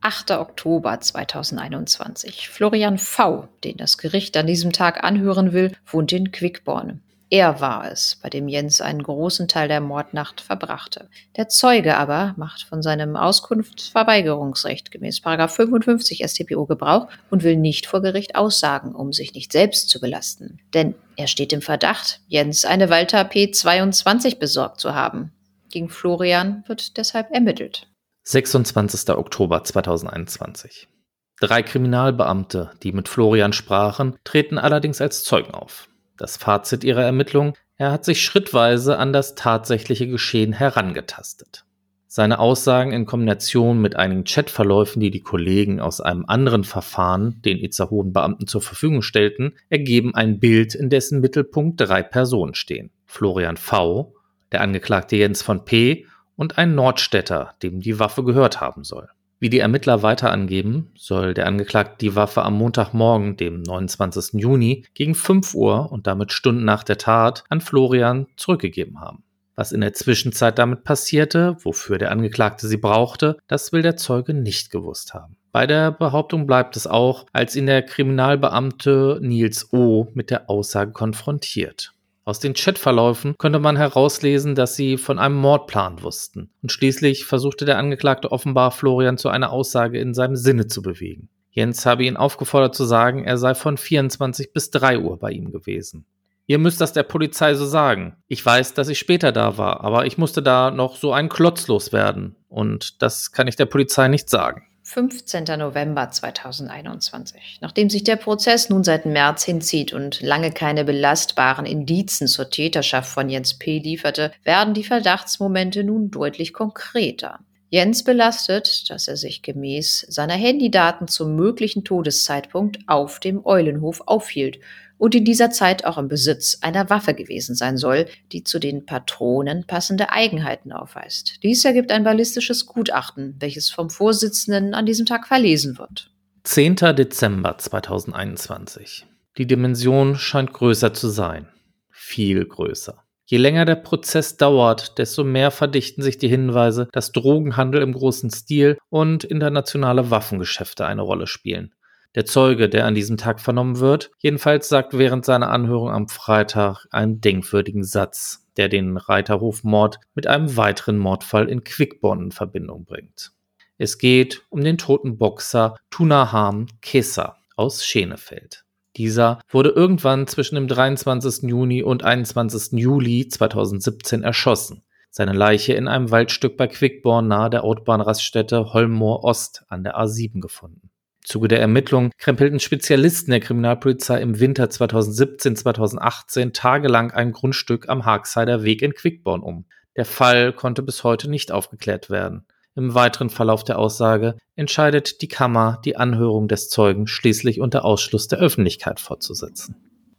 8. Oktober 2021. Florian V., den das Gericht an diesem Tag anhören will, wohnt in Quickborn. Er war es, bei dem Jens einen großen Teil der Mordnacht verbrachte. Der Zeuge aber macht von seinem Auskunftsverweigerungsrecht gemäß 55 StPO Gebrauch und will nicht vor Gericht aussagen, um sich nicht selbst zu belasten. Denn er steht im Verdacht, Jens eine Walter P22 besorgt zu haben. Gegen Florian wird deshalb ermittelt. 26. Oktober 2021. Drei Kriminalbeamte, die mit Florian sprachen, treten allerdings als Zeugen auf. Das Fazit ihrer Ermittlung, er hat sich schrittweise an das tatsächliche Geschehen herangetastet. Seine Aussagen in Kombination mit einigen Chatverläufen, die die Kollegen aus einem anderen Verfahren den Itzehoen Beamten zur Verfügung stellten, ergeben ein Bild, in dessen Mittelpunkt drei Personen stehen. Florian V., der Angeklagte Jens von P. und ein Nordstädter, dem die Waffe gehört haben soll. Wie die Ermittler weiter angeben, soll der Angeklagte die Waffe am Montagmorgen, dem 29. Juni, gegen 5 Uhr und damit Stunden nach der Tat an Florian zurückgegeben haben. Was in der Zwischenzeit damit passierte, wofür der Angeklagte sie brauchte, das will der Zeuge nicht gewusst haben. Bei der Behauptung bleibt es auch, als ihn der Kriminalbeamte Nils O. mit der Aussage konfrontiert. Aus den Chatverläufen könnte man herauslesen, dass sie von einem Mordplan wussten. Und schließlich versuchte der Angeklagte offenbar Florian zu einer Aussage in seinem Sinne zu bewegen. Jens habe ihn aufgefordert zu sagen, er sei von 24 bis 3 Uhr bei ihm gewesen. Ihr müsst das der Polizei so sagen. Ich weiß, dass ich später da war, aber ich musste da noch so einen Klotz loswerden. Und das kann ich der Polizei nicht sagen. 15. November 2021. Nachdem sich der Prozess nun seit März hinzieht und lange keine belastbaren Indizen zur Täterschaft von Jens P. lieferte, werden die Verdachtsmomente nun deutlich konkreter. Jens belastet, dass er sich gemäß seiner Handydaten zum möglichen Todeszeitpunkt auf dem Eulenhof aufhielt und in dieser Zeit auch im Besitz einer Waffe gewesen sein soll, die zu den Patronen passende Eigenheiten aufweist. Dies ergibt ein ballistisches Gutachten, welches vom Vorsitzenden an diesem Tag verlesen wird. 10. Dezember 2021. Die Dimension scheint größer zu sein. Viel größer. Je länger der Prozess dauert, desto mehr verdichten sich die Hinweise, dass Drogenhandel im großen Stil und internationale Waffengeschäfte eine Rolle spielen. Der Zeuge, der an diesem Tag vernommen wird, jedenfalls sagt während seiner Anhörung am Freitag einen denkwürdigen Satz, der den Reiterhofmord mit einem weiteren Mordfall in Quickborn in Verbindung bringt. Es geht um den toten Boxer Tunaham Kesa aus Schenefeld. Dieser wurde irgendwann zwischen dem 23. Juni und 21. Juli 2017 erschossen. Seine Leiche in einem Waldstück bei Quickborn nahe der Autobahnraststätte Holmoor Ost an der A7 gefunden. Zuge der Ermittlungen krempelten Spezialisten der Kriminalpolizei im Winter 2017-2018 tagelang ein Grundstück am Haagseider Weg in Quickborn um. Der Fall konnte bis heute nicht aufgeklärt werden. Im weiteren Verlauf der Aussage entscheidet die Kammer, die Anhörung des Zeugen schließlich unter Ausschluss der Öffentlichkeit fortzusetzen.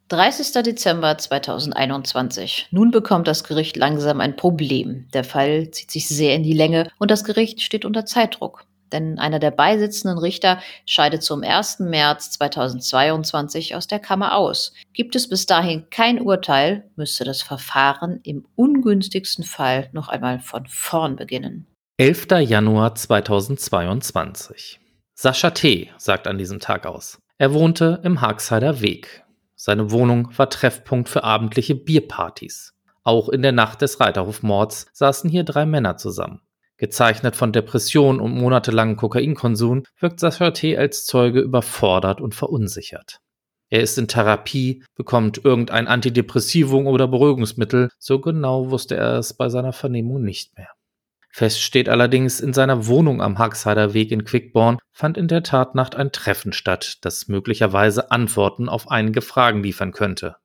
30. Dezember 2021. Nun bekommt das Gericht langsam ein Problem. Der Fall zieht sich sehr in die Länge und das Gericht steht unter Zeitdruck denn einer der beisitzenden Richter scheidet zum 1. März 2022 aus der Kammer aus. Gibt es bis dahin kein Urteil, müsste das Verfahren im ungünstigsten Fall noch einmal von vorn beginnen. 11. Januar 2022. Sascha T. sagt an diesem Tag aus. Er wohnte im Haagseider Weg. Seine Wohnung war Treffpunkt für abendliche Bierpartys. Auch in der Nacht des Reiterhofmords saßen hier drei Männer zusammen. Gezeichnet von Depressionen und monatelangem Kokainkonsum wirkt Sascha T. als Zeuge überfordert und verunsichert. Er ist in Therapie, bekommt irgendein Antidepressivum oder Beruhigungsmittel, so genau wusste er es bei seiner Vernehmung nicht mehr. Fest steht allerdings, in seiner Wohnung am Haxheider Weg in Quickborn fand in der Tatnacht ein Treffen statt, das möglicherweise Antworten auf einige Fragen liefern könnte.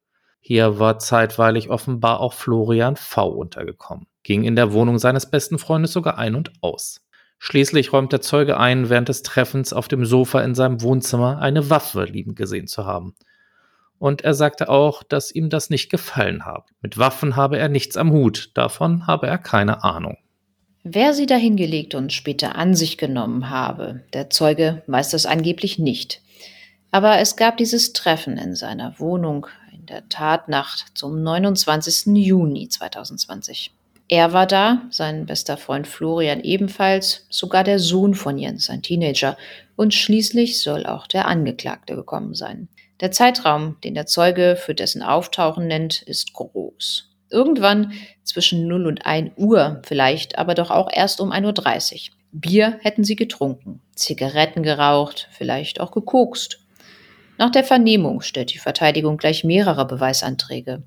Hier war zeitweilig offenbar auch Florian V. untergekommen ging in der Wohnung seines besten Freundes sogar ein und aus. Schließlich räumt der Zeuge ein, während des Treffens auf dem Sofa in seinem Wohnzimmer eine Waffe lieben gesehen zu haben. Und er sagte auch, dass ihm das nicht gefallen habe. Mit Waffen habe er nichts am Hut, davon habe er keine Ahnung. Wer sie dahingelegt und später an sich genommen habe, der Zeuge weiß das angeblich nicht. Aber es gab dieses Treffen in seiner Wohnung in der Tatnacht zum 29. Juni 2020. Er war da, sein bester Freund Florian ebenfalls, sogar der Sohn von Jens, ein Teenager, und schließlich soll auch der Angeklagte gekommen sein. Der Zeitraum, den der Zeuge für dessen Auftauchen nennt, ist groß. Irgendwann zwischen 0 und 1 Uhr, vielleicht aber doch auch erst um 1.30 Uhr. Bier hätten sie getrunken, Zigaretten geraucht, vielleicht auch gekokst. Nach der Vernehmung stellt die Verteidigung gleich mehrere Beweisanträge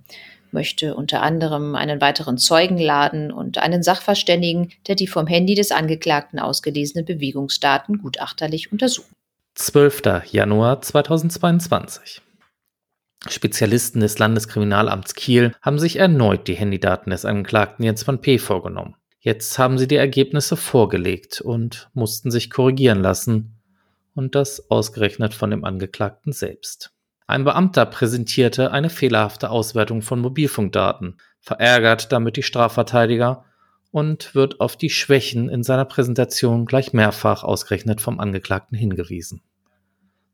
möchte unter anderem einen weiteren Zeugen laden und einen Sachverständigen, der die vom Handy des Angeklagten ausgelesenen Bewegungsdaten gutachterlich untersucht. 12. Januar 2022. Spezialisten des Landeskriminalamts Kiel haben sich erneut die Handydaten des Angeklagten Jens von P. vorgenommen. Jetzt haben sie die Ergebnisse vorgelegt und mussten sich korrigieren lassen. Und das ausgerechnet von dem Angeklagten selbst. Ein Beamter präsentierte eine fehlerhafte Auswertung von Mobilfunkdaten, verärgert damit die Strafverteidiger und wird auf die Schwächen in seiner Präsentation gleich mehrfach ausgerechnet vom Angeklagten hingewiesen.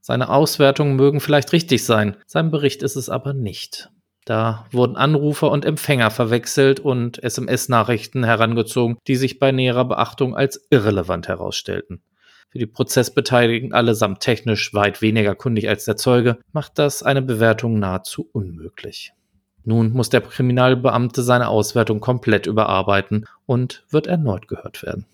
Seine Auswertungen mögen vielleicht richtig sein, sein Bericht ist es aber nicht. Da wurden Anrufer und Empfänger verwechselt und SMS-Nachrichten herangezogen, die sich bei näherer Beachtung als irrelevant herausstellten. Für die Prozessbeteiligten allesamt technisch weit weniger kundig als der Zeuge, macht das eine Bewertung nahezu unmöglich. Nun muss der Kriminalbeamte seine Auswertung komplett überarbeiten und wird erneut gehört werden.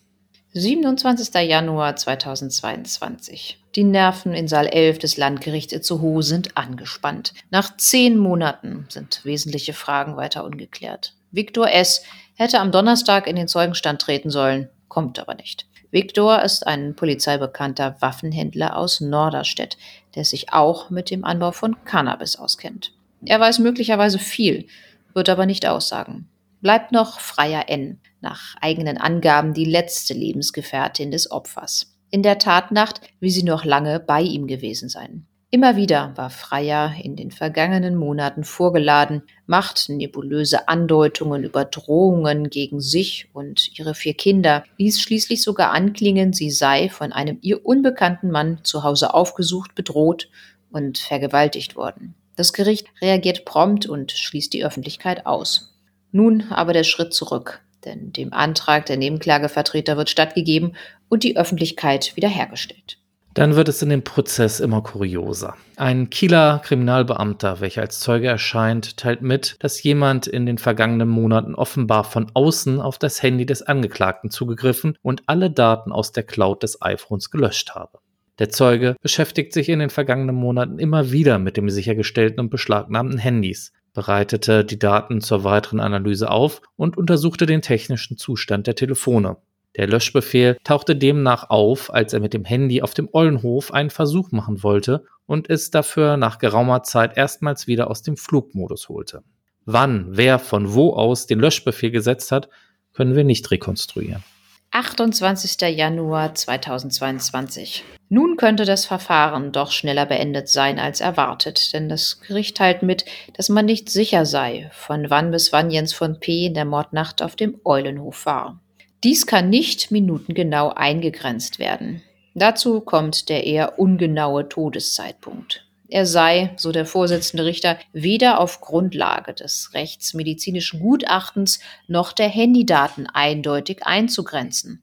27. Januar 2022. Die Nerven in Saal 11 des Landgerichts Itzehoe sind angespannt. Nach zehn Monaten sind wesentliche Fragen weiter ungeklärt. Viktor S. hätte am Donnerstag in den Zeugenstand treten sollen, kommt aber nicht. Viktor ist ein polizeibekannter Waffenhändler aus Norderstedt, der sich auch mit dem Anbau von Cannabis auskennt. Er weiß möglicherweise viel, wird aber nicht aussagen. Bleibt noch Freier N nach eigenen Angaben die letzte Lebensgefährtin des Opfers. In der Tatnacht will sie noch lange bei ihm gewesen sein. Immer wieder war Freier in den vergangenen Monaten vorgeladen, macht nebulöse Andeutungen über Drohungen gegen sich und ihre vier Kinder, ließ schließlich sogar anklingen, sie sei von einem ihr unbekannten Mann zu Hause aufgesucht, bedroht und vergewaltigt worden. Das Gericht reagiert prompt und schließt die Öffentlichkeit aus. Nun aber der Schritt zurück denn dem Antrag der Nebenklagevertreter wird stattgegeben und die Öffentlichkeit wiederhergestellt. Dann wird es in dem Prozess immer kurioser. Ein Kieler Kriminalbeamter, welcher als Zeuge erscheint, teilt mit, dass jemand in den vergangenen Monaten offenbar von außen auf das Handy des Angeklagten zugegriffen und alle Daten aus der Cloud des iPhones gelöscht habe. Der Zeuge beschäftigt sich in den vergangenen Monaten immer wieder mit dem sichergestellten und beschlagnahmten Handys, bereitete die Daten zur weiteren Analyse auf und untersuchte den technischen Zustand der Telefone. Der Löschbefehl tauchte demnach auf, als er mit dem Handy auf dem Eulenhof einen Versuch machen wollte und es dafür nach geraumer Zeit erstmals wieder aus dem Flugmodus holte. Wann, wer von wo aus den Löschbefehl gesetzt hat, können wir nicht rekonstruieren. 28. Januar 2022. Nun könnte das Verfahren doch schneller beendet sein als erwartet, denn das Gericht teilt mit, dass man nicht sicher sei, von wann bis wann Jens von P. in der Mordnacht auf dem Eulenhof war. Dies kann nicht minutengenau eingegrenzt werden. Dazu kommt der eher ungenaue Todeszeitpunkt. Er sei, so der Vorsitzende Richter, weder auf Grundlage des rechtsmedizinischen Gutachtens noch der Handydaten eindeutig einzugrenzen.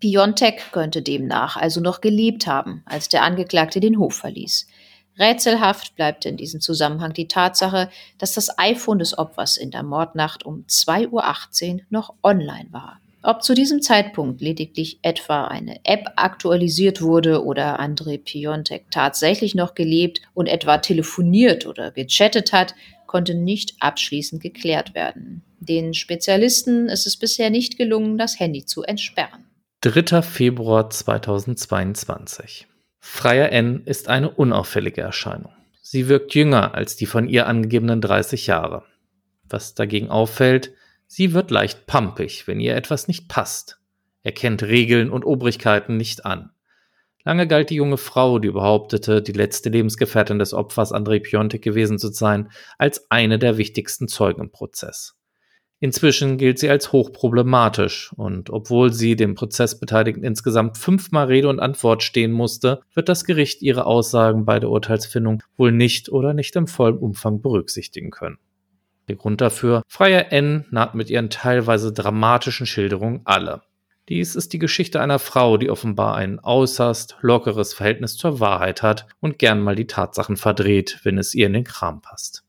Piontek könnte demnach also noch gelebt haben, als der Angeklagte den Hof verließ. Rätselhaft bleibt in diesem Zusammenhang die Tatsache, dass das iPhone des Opfers in der Mordnacht um 2.18 Uhr noch online war. Ob zu diesem Zeitpunkt lediglich etwa eine App aktualisiert wurde oder André Piontek tatsächlich noch gelebt und etwa telefoniert oder gechattet hat, konnte nicht abschließend geklärt werden. Den Spezialisten ist es bisher nicht gelungen, das Handy zu entsperren. 3. Februar 2022. Freier N ist eine unauffällige Erscheinung. Sie wirkt jünger als die von ihr angegebenen 30 Jahre. Was dagegen auffällt, Sie wird leicht pampig, wenn ihr etwas nicht passt, erkennt Regeln und Obrigkeiten nicht an. Lange galt die junge Frau, die behauptete, die letzte Lebensgefährtin des Opfers André Piontek gewesen zu sein, als eine der wichtigsten Zeugen im Prozess. Inzwischen gilt sie als hochproblematisch und obwohl sie dem Prozessbeteiligten insgesamt fünfmal Rede und Antwort stehen musste, wird das Gericht ihre Aussagen bei der Urteilsfindung wohl nicht oder nicht im vollen Umfang berücksichtigen können. Der Grund dafür, Freier N naht mit ihren teilweise dramatischen Schilderungen alle. Dies ist die Geschichte einer Frau, die offenbar ein äußerst lockeres Verhältnis zur Wahrheit hat und gern mal die Tatsachen verdreht, wenn es ihr in den Kram passt.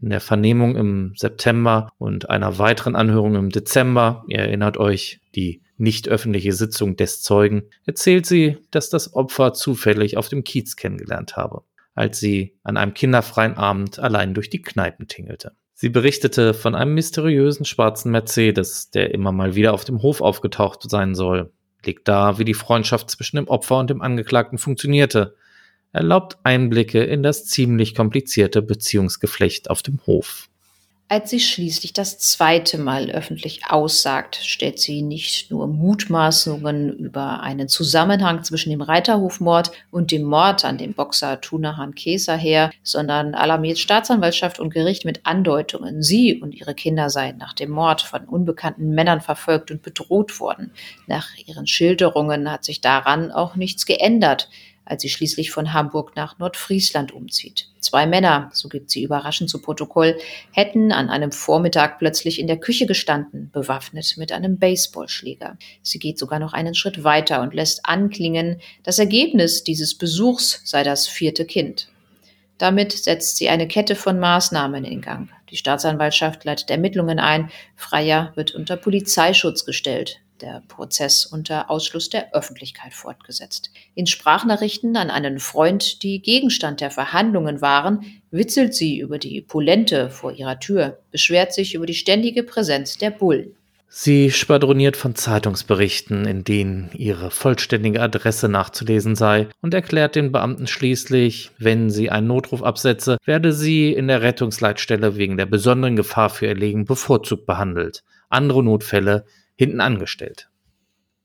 In der Vernehmung im September und einer weiteren Anhörung im Dezember, ihr erinnert euch, die nicht öffentliche Sitzung des Zeugen, erzählt sie, dass das Opfer zufällig auf dem Kiez kennengelernt habe, als sie an einem kinderfreien Abend allein durch die Kneipen tingelte. Sie berichtete von einem mysteriösen schwarzen Mercedes, der immer mal wieder auf dem Hof aufgetaucht sein soll. Legt dar, wie die Freundschaft zwischen dem Opfer und dem Angeklagten funktionierte. Erlaubt Einblicke in das ziemlich komplizierte Beziehungsgeflecht auf dem Hof. Als sie schließlich das zweite Mal öffentlich aussagt, stellt sie nicht nur Mutmaßungen über einen Zusammenhang zwischen dem Reiterhofmord und dem Mord an dem Boxer Tunahan Keser her, sondern alarmiert Staatsanwaltschaft und Gericht mit Andeutungen. Sie und ihre Kinder seien nach dem Mord von unbekannten Männern verfolgt und bedroht worden. Nach ihren Schilderungen hat sich daran auch nichts geändert. Als sie schließlich von Hamburg nach Nordfriesland umzieht. Zwei Männer, so gibt sie überraschend zu Protokoll, hätten an einem Vormittag plötzlich in der Küche gestanden, bewaffnet mit einem Baseballschläger. Sie geht sogar noch einen Schritt weiter und lässt anklingen, das Ergebnis dieses Besuchs sei das vierte Kind. Damit setzt sie eine Kette von Maßnahmen in Gang. Die Staatsanwaltschaft leitet Ermittlungen ein. Freier wird unter Polizeischutz gestellt der Prozess unter Ausschluss der Öffentlichkeit fortgesetzt. In Sprachnachrichten an einen Freund, die Gegenstand der Verhandlungen waren, witzelt sie über die Polente vor ihrer Tür, beschwert sich über die ständige Präsenz der Bullen. Sie schwadroniert von Zeitungsberichten, in denen ihre vollständige Adresse nachzulesen sei, und erklärt den Beamten schließlich, wenn sie einen Notruf absetze, werde sie in der Rettungsleitstelle wegen der besonderen Gefahr für ihr Leben bevorzugt behandelt. Andere Notfälle hinten angestellt.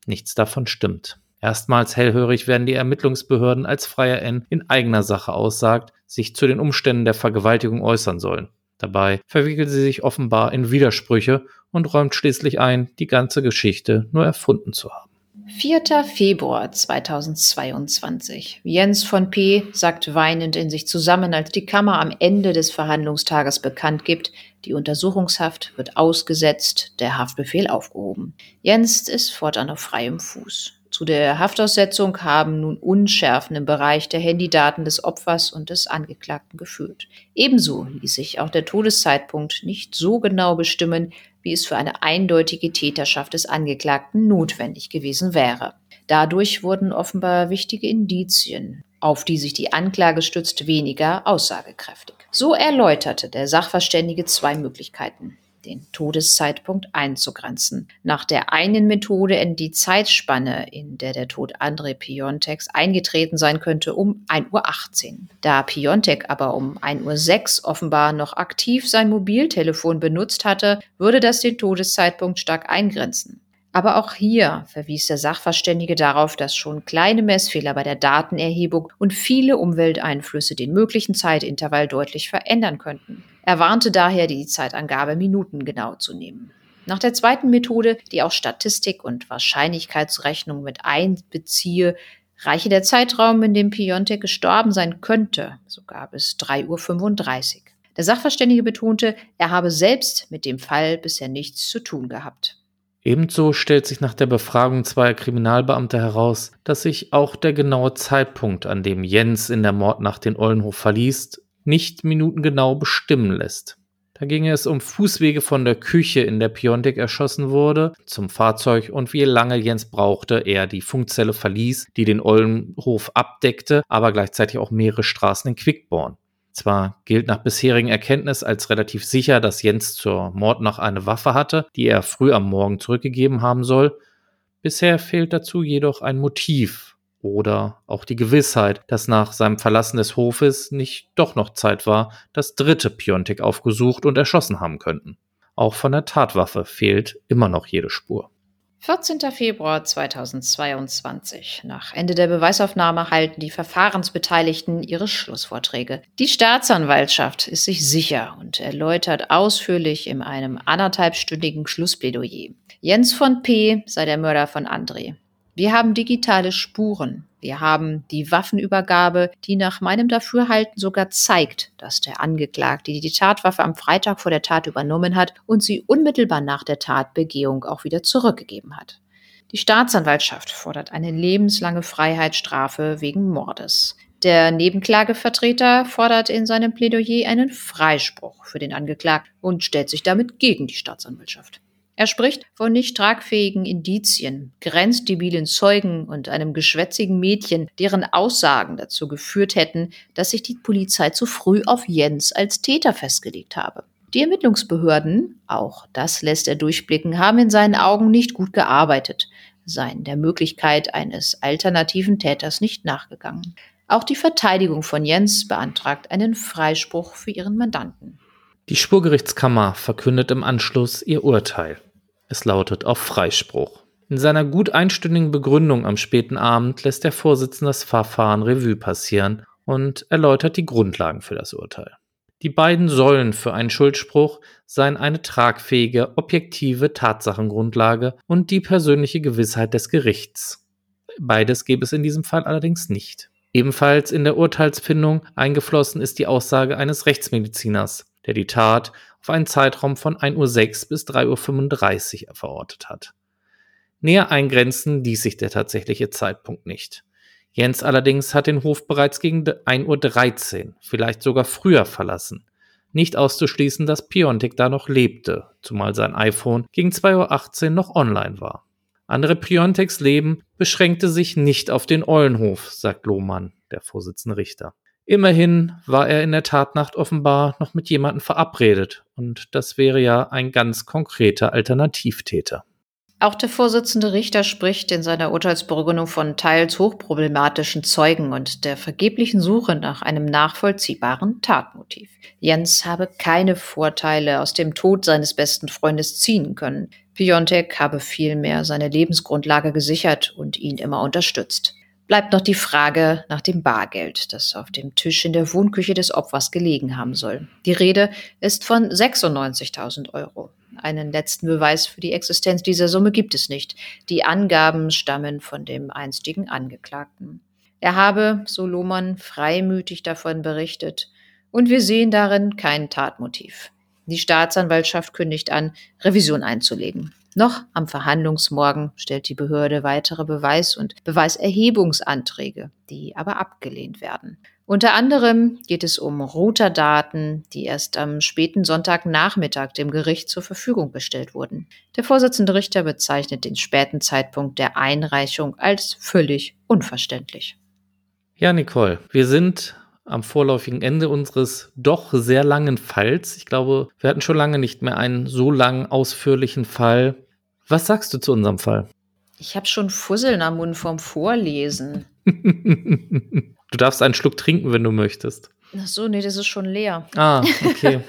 Nichts davon stimmt. Erstmals hellhörig werden die Ermittlungsbehörden, als Freier N in eigener Sache aussagt, sich zu den Umständen der Vergewaltigung äußern sollen. Dabei verwickelt sie sich offenbar in Widersprüche und räumt schließlich ein, die ganze Geschichte nur erfunden zu haben. 4. Februar 2022. Jens von P. sagt weinend in sich zusammen, als die Kammer am Ende des Verhandlungstages bekannt gibt, die Untersuchungshaft wird ausgesetzt, der Haftbefehl aufgehoben. Jens ist fortan auf freiem Fuß. Zu der Haftaussetzung haben nun Unschärfen im Bereich der Handydaten des Opfers und des Angeklagten geführt. Ebenso ließ sich auch der Todeszeitpunkt nicht so genau bestimmen, wie es für eine eindeutige Täterschaft des Angeklagten notwendig gewesen wäre. Dadurch wurden offenbar wichtige Indizien, auf die sich die Anklage stützt, weniger aussagekräftig. So erläuterte der Sachverständige zwei Möglichkeiten den Todeszeitpunkt einzugrenzen. Nach der einen Methode in die Zeitspanne, in der der Tod André Piontex eingetreten sein könnte, um 1.18 Uhr. Da Piontek aber um 1.06 Uhr offenbar noch aktiv sein Mobiltelefon benutzt hatte, würde das den Todeszeitpunkt stark eingrenzen. Aber auch hier verwies der Sachverständige darauf, dass schon kleine Messfehler bei der Datenerhebung und viele Umwelteinflüsse den möglichen Zeitintervall deutlich verändern könnten. Er warnte daher, die Zeitangabe minutengenau zu nehmen. Nach der zweiten Methode, die auch Statistik und Wahrscheinlichkeitsrechnung mit einbeziehe, reiche der Zeitraum, in dem Piontek gestorben sein könnte, sogar bis 3.35 Uhr. Der Sachverständige betonte, er habe selbst mit dem Fall bisher nichts zu tun gehabt. Ebenso stellt sich nach der Befragung zweier Kriminalbeamter heraus, dass sich auch der genaue Zeitpunkt, an dem Jens in der Mordnacht den Ollenhof verließ, nicht minutengenau bestimmen lässt. Da ginge es um Fußwege von der Küche, in der Piontek erschossen wurde, zum Fahrzeug und wie lange Jens brauchte, er die Funkzelle verließ, die den Ollenhof abdeckte, aber gleichzeitig auch mehrere Straßen in Quickborn. Zwar gilt nach bisherigen Erkenntnis als relativ sicher, dass Jens zur Mordnacht eine Waffe hatte, die er früh am Morgen zurückgegeben haben soll. Bisher fehlt dazu jedoch ein Motiv oder auch die Gewissheit, dass nach seinem Verlassen des Hofes nicht doch noch Zeit war, das dritte Piontek aufgesucht und erschossen haben könnten. Auch von der Tatwaffe fehlt immer noch jede Spur. 14. Februar 2022. Nach Ende der Beweisaufnahme halten die Verfahrensbeteiligten ihre Schlussvorträge. Die Staatsanwaltschaft ist sich sicher und erläutert ausführlich in einem anderthalbstündigen Schlussplädoyer. Jens von P. sei der Mörder von André. Wir haben digitale Spuren. Wir haben die Waffenübergabe, die nach meinem Dafürhalten sogar zeigt, dass der Angeklagte die Tatwaffe am Freitag vor der Tat übernommen hat und sie unmittelbar nach der Tatbegehung auch wieder zurückgegeben hat. Die Staatsanwaltschaft fordert eine lebenslange Freiheitsstrafe wegen Mordes. Der Nebenklagevertreter fordert in seinem Plädoyer einen Freispruch für den Angeklagten und stellt sich damit gegen die Staatsanwaltschaft. Er spricht von nicht tragfähigen Indizien, grenzdebilen Zeugen und einem geschwätzigen Mädchen, deren Aussagen dazu geführt hätten, dass sich die Polizei zu früh auf Jens als Täter festgelegt habe. Die Ermittlungsbehörden, auch das lässt er durchblicken, haben in seinen Augen nicht gut gearbeitet, seien der Möglichkeit eines alternativen Täters nicht nachgegangen. Auch die Verteidigung von Jens beantragt einen Freispruch für ihren Mandanten. Die Spurgerichtskammer verkündet im Anschluss ihr Urteil. Es lautet auf Freispruch. In seiner gut einstündigen Begründung am späten Abend lässt der Vorsitzende das Verfahren Revue passieren und erläutert die Grundlagen für das Urteil. Die beiden Säulen für einen Schuldspruch seien eine tragfähige, objektive Tatsachengrundlage und die persönliche Gewissheit des Gerichts. Beides gäbe es in diesem Fall allerdings nicht. Ebenfalls in der Urteilsfindung eingeflossen ist die Aussage eines Rechtsmediziners, der die Tat auf einen Zeitraum von 1.06 Uhr bis 3.35 Uhr verortet hat. Näher eingrenzen ließ sich der tatsächliche Zeitpunkt nicht. Jens allerdings hat den Hof bereits gegen 1.13 Uhr, vielleicht sogar früher verlassen. Nicht auszuschließen, dass Piontek da noch lebte, zumal sein iPhone gegen 2.18 Uhr noch online war. Andere Pionteks Leben beschränkte sich nicht auf den Eulenhof, sagt Lohmann, der Vorsitzende Richter. Immerhin war er in der Tatnacht offenbar noch mit jemandem verabredet, und das wäre ja ein ganz konkreter Alternativtäter. Auch der Vorsitzende Richter spricht in seiner Urteilsbegründung von teils hochproblematischen Zeugen und der vergeblichen Suche nach einem nachvollziehbaren Tatmotiv. Jens habe keine Vorteile aus dem Tod seines besten Freundes ziehen können. Piontek habe vielmehr seine Lebensgrundlage gesichert und ihn immer unterstützt. Bleibt noch die Frage nach dem Bargeld, das auf dem Tisch in der Wohnküche des Opfers gelegen haben soll. Die Rede ist von 96.000 Euro. Einen letzten Beweis für die Existenz dieser Summe gibt es nicht. Die Angaben stammen von dem einstigen Angeklagten. Er habe, so Lohmann, freimütig davon berichtet, und wir sehen darin kein Tatmotiv. Die Staatsanwaltschaft kündigt an, Revision einzulegen. Noch am Verhandlungsmorgen stellt die Behörde weitere Beweis- und Beweiserhebungsanträge, die aber abgelehnt werden. Unter anderem geht es um Routerdaten, die erst am späten Sonntagnachmittag dem Gericht zur Verfügung gestellt wurden. Der Vorsitzende Richter bezeichnet den späten Zeitpunkt der Einreichung als völlig unverständlich. Ja, Nicole, wir sind am vorläufigen Ende unseres doch sehr langen Falls. Ich glaube, wir hatten schon lange nicht mehr einen so langen, ausführlichen Fall. Was sagst du zu unserem Fall? Ich habe schon Fusseln am Mund vom Vorlesen. du darfst einen Schluck trinken, wenn du möchtest. Ach so, nee, das ist schon leer. Ah, okay.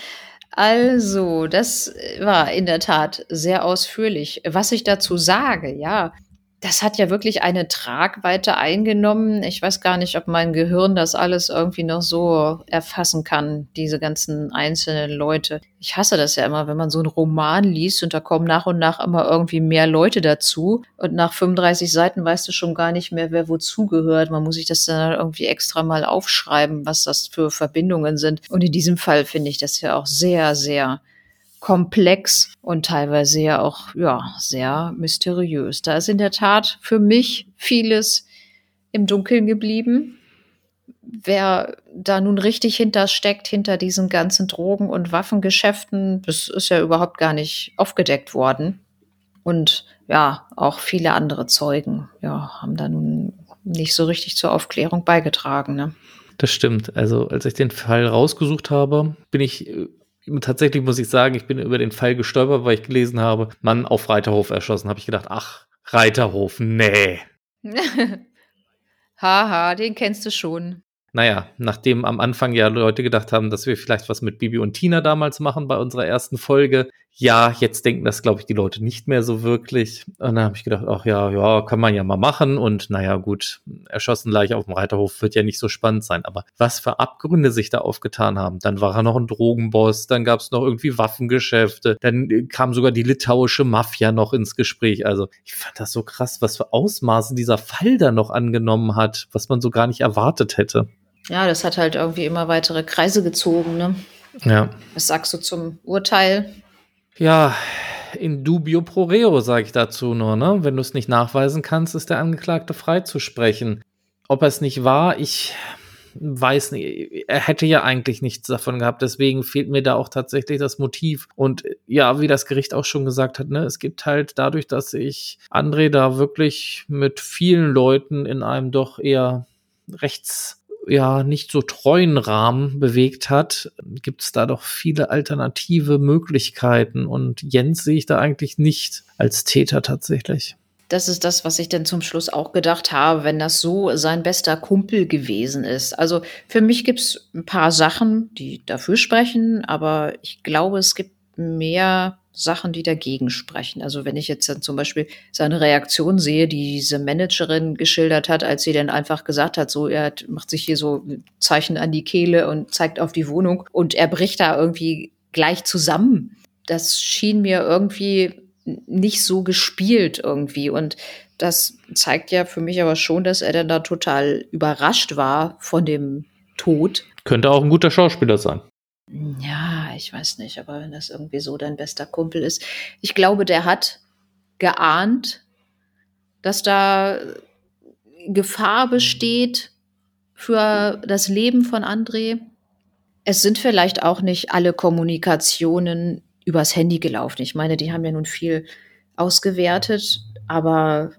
also, das war in der Tat sehr ausführlich. Was ich dazu sage, ja, das hat ja wirklich eine Tragweite eingenommen. Ich weiß gar nicht, ob mein Gehirn das alles irgendwie noch so erfassen kann, diese ganzen einzelnen Leute. Ich hasse das ja immer, wenn man so einen Roman liest und da kommen nach und nach immer irgendwie mehr Leute dazu und nach 35 Seiten weißt du schon gar nicht mehr, wer wozu gehört. Man muss sich das dann irgendwie extra mal aufschreiben, was das für Verbindungen sind. Und in diesem Fall finde ich das ja auch sehr, sehr komplex und teilweise ja auch ja sehr mysteriös. Da ist in der Tat für mich vieles im Dunkeln geblieben. Wer da nun richtig hintersteckt, hinter diesen ganzen Drogen- und Waffengeschäften, das ist ja überhaupt gar nicht aufgedeckt worden. Und ja, auch viele andere Zeugen ja, haben da nun nicht so richtig zur Aufklärung beigetragen. Ne? Das stimmt. Also als ich den Fall rausgesucht habe, bin ich äh, tatsächlich muss ich sagen, ich bin über den Fall gestolpert, weil ich gelesen habe, Mann auf Reiterhof erschossen. Habe ich gedacht, ach, Reiterhof, nee. Haha, den kennst du schon. Naja, nachdem am Anfang ja Leute gedacht haben, dass wir vielleicht was mit Bibi und Tina damals machen bei unserer ersten Folge, ja, jetzt denken das, glaube ich, die Leute nicht mehr so wirklich. Und dann habe ich gedacht, ach ja, ja, kann man ja mal machen. Und naja, gut, erschossen gleich auf dem Reiterhof wird ja nicht so spannend sein. Aber was für Abgründe sich da aufgetan haben. Dann war er noch ein Drogenboss, dann gab es noch irgendwie Waffengeschäfte, dann kam sogar die litauische Mafia noch ins Gespräch. Also ich fand das so krass, was für Ausmaße dieser Fall da noch angenommen hat, was man so gar nicht erwartet hätte. Ja, das hat halt irgendwie immer weitere Kreise gezogen, ne? Ja. Was sagst du zum Urteil? Ja, in dubio pro reo, sage ich dazu nur. Ne? Wenn du es nicht nachweisen kannst, ist der Angeklagte freizusprechen. Ob er es nicht war, ich weiß nicht. Er hätte ja eigentlich nichts davon gehabt. Deswegen fehlt mir da auch tatsächlich das Motiv. Und ja, wie das Gericht auch schon gesagt hat, ne, es gibt halt dadurch, dass ich André da wirklich mit vielen Leuten in einem doch eher rechts ja nicht so treuen Rahmen bewegt hat, gibt es da doch viele alternative Möglichkeiten. Und Jens sehe ich da eigentlich nicht als Täter tatsächlich. Das ist das, was ich dann zum Schluss auch gedacht habe, wenn das so sein bester Kumpel gewesen ist. Also für mich gibt es ein paar Sachen, die dafür sprechen, aber ich glaube, es gibt mehr Sachen, die dagegen sprechen. Also wenn ich jetzt dann zum Beispiel seine Reaktion sehe, die diese Managerin geschildert hat, als sie dann einfach gesagt hat, so er macht sich hier so Zeichen an die Kehle und zeigt auf die Wohnung und er bricht da irgendwie gleich zusammen. Das schien mir irgendwie nicht so gespielt irgendwie und das zeigt ja für mich aber schon, dass er dann da total überrascht war von dem Tod. Könnte auch ein guter Schauspieler sein. Ja, ich weiß nicht, aber wenn das irgendwie so dein bester Kumpel ist. Ich glaube, der hat geahnt, dass da Gefahr besteht für das Leben von André. Es sind vielleicht auch nicht alle Kommunikationen übers Handy gelaufen. Ich meine, die haben ja nun viel ausgewertet, aber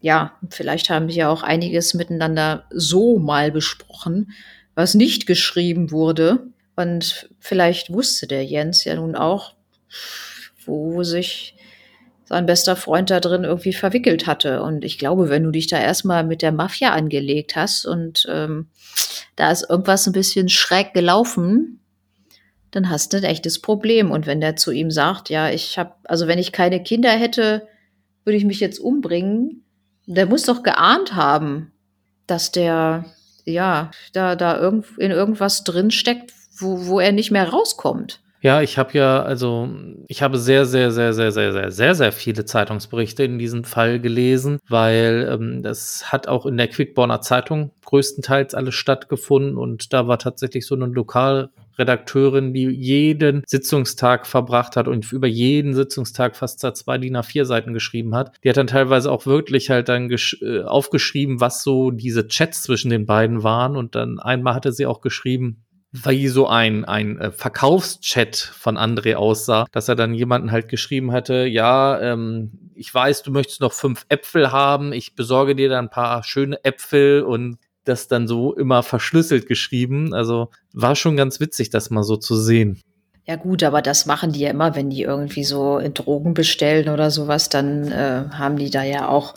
ja, vielleicht haben die ja auch einiges miteinander so mal besprochen, was nicht geschrieben wurde. Und vielleicht wusste der Jens ja nun auch, wo sich sein bester Freund da drin irgendwie verwickelt hatte. Und ich glaube, wenn du dich da erstmal mit der Mafia angelegt hast und ähm, da ist irgendwas ein bisschen schräg gelaufen, dann hast du ein echtes Problem. Und wenn der zu ihm sagt, ja, ich habe, also wenn ich keine Kinder hätte, würde ich mich jetzt umbringen, der muss doch geahnt haben, dass der, ja, da, da irgend, in irgendwas drinsteckt, wo, wo er nicht mehr rauskommt. Ja, ich habe ja, also ich habe sehr, sehr, sehr, sehr, sehr, sehr, sehr, sehr viele Zeitungsberichte in diesem Fall gelesen, weil ähm, das hat auch in der Quickborner Zeitung größtenteils alles stattgefunden und da war tatsächlich so eine Lokalredakteurin, die jeden Sitzungstag verbracht hat und über jeden Sitzungstag fast zwei DIN A4 Seiten geschrieben hat. Die hat dann teilweise auch wirklich halt dann äh, aufgeschrieben, was so diese Chats zwischen den beiden waren und dann einmal hatte sie auch geschrieben, wie so ein, ein äh, Verkaufschat von André aussah, dass er dann jemanden halt geschrieben hatte, ja, ähm, ich weiß, du möchtest noch fünf Äpfel haben, ich besorge dir dann ein paar schöne Äpfel und das dann so immer verschlüsselt geschrieben. Also war schon ganz witzig, das mal so zu sehen. Ja gut, aber das machen die ja immer, wenn die irgendwie so Drogen bestellen oder sowas, dann äh, haben die da ja auch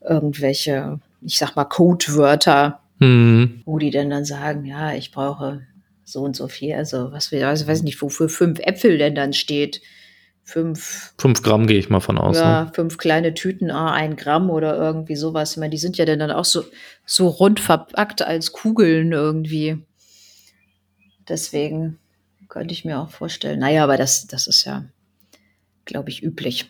irgendwelche, ich sag mal, Codewörter, hm. wo die dann dann sagen, ja, ich brauche so und so viel. Also was wir, also weiß nicht, wofür fünf Äpfel denn dann steht. Fünf. Fünf Gramm gehe ich mal von aus. Ja, ne? fünf kleine Tüten, ah, ein Gramm oder irgendwie sowas. Ich meine, die sind ja dann auch so, so rund verpackt als Kugeln irgendwie. Deswegen könnte ich mir auch vorstellen. Naja, aber das, das ist ja, glaube ich, üblich.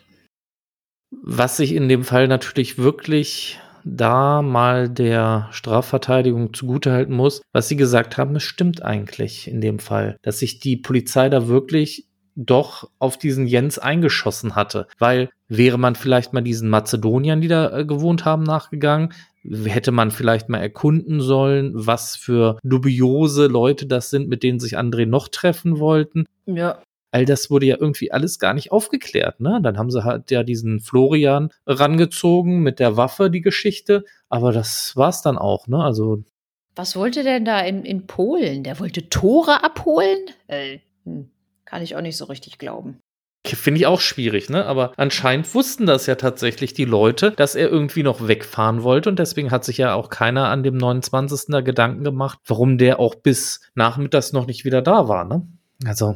Was sich in dem Fall natürlich wirklich da mal der Strafverteidigung zugutehalten muss, was sie gesagt haben, es stimmt eigentlich in dem Fall, dass sich die Polizei da wirklich doch auf diesen Jens eingeschossen hatte. Weil wäre man vielleicht mal diesen Mazedoniern, die da äh, gewohnt haben, nachgegangen, hätte man vielleicht mal erkunden sollen, was für dubiose Leute das sind, mit denen sich André noch treffen wollten. Ja all das wurde ja irgendwie alles gar nicht aufgeklärt. Ne? Dann haben sie halt ja diesen Florian rangezogen mit der Waffe, die Geschichte. Aber das war's dann auch. Ne? Also was wollte denn da in, in Polen? Der wollte Tore abholen? Äh, hm, kann ich auch nicht so richtig glauben. Finde ich auch schwierig, ne? Aber anscheinend wussten das ja tatsächlich die Leute, dass er irgendwie noch wegfahren wollte und deswegen hat sich ja auch keiner an dem 29. da Gedanken gemacht, warum der auch bis nachmittags noch nicht wieder da war, ne? Also,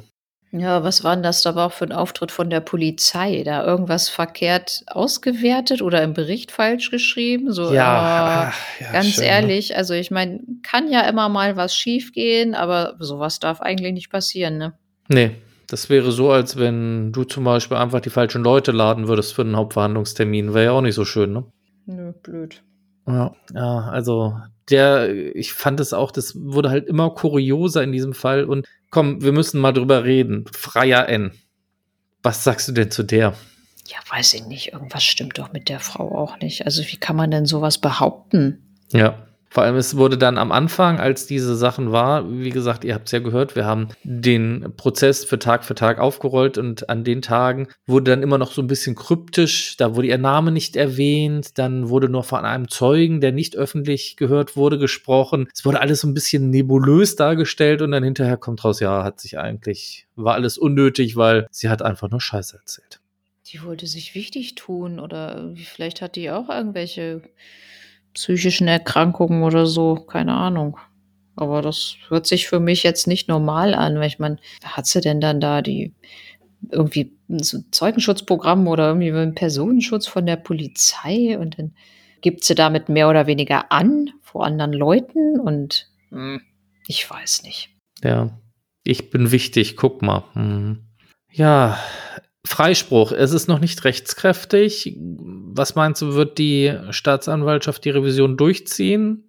ja, was war denn das da auch für ein Auftritt von der Polizei? Da irgendwas verkehrt ausgewertet oder im Bericht falsch geschrieben? So, ja, äh, ja ganz schön, ne? ehrlich, ne? also ich meine, kann ja immer mal was schiefgehen, aber sowas darf eigentlich nicht passieren, ne? Nee, das wäre so, als wenn du zum Beispiel einfach die falschen Leute laden würdest für einen Hauptverhandlungstermin. Wäre ja auch nicht so schön, ne? Nö, blöd. Ja, ja, also der, ich fand es auch, das wurde halt immer kurioser in diesem Fall. Und komm, wir müssen mal drüber reden. Freier N. Was sagst du denn zu der? Ja, weiß ich nicht. Irgendwas stimmt doch mit der Frau auch nicht. Also, wie kann man denn sowas behaupten? Ja. Vor allem, es wurde dann am Anfang, als diese Sachen war, wie gesagt, ihr habt es ja gehört, wir haben den Prozess für Tag für Tag aufgerollt und an den Tagen wurde dann immer noch so ein bisschen kryptisch, da wurde ihr Name nicht erwähnt, dann wurde nur von einem Zeugen, der nicht öffentlich gehört wurde, gesprochen. Es wurde alles so ein bisschen nebulös dargestellt und dann hinterher kommt raus, ja, hat sich eigentlich, war alles unnötig, weil sie hat einfach nur Scheiße erzählt. Die wollte sich wichtig tun oder vielleicht hat die auch irgendwelche psychischen Erkrankungen oder so, keine Ahnung. Aber das hört sich für mich jetzt nicht normal an, weil ich meine, hat sie denn dann da die irgendwie so ein Zeugenschutzprogramm oder irgendwie einen Personenschutz von der Polizei und dann gibt sie damit mehr oder weniger an vor anderen Leuten und hm, ich weiß nicht. Ja, ich bin wichtig, guck mal. Hm. Ja, Freispruch. Es ist noch nicht rechtskräftig. was meinst du, wird die Staatsanwaltschaft die Revision durchziehen?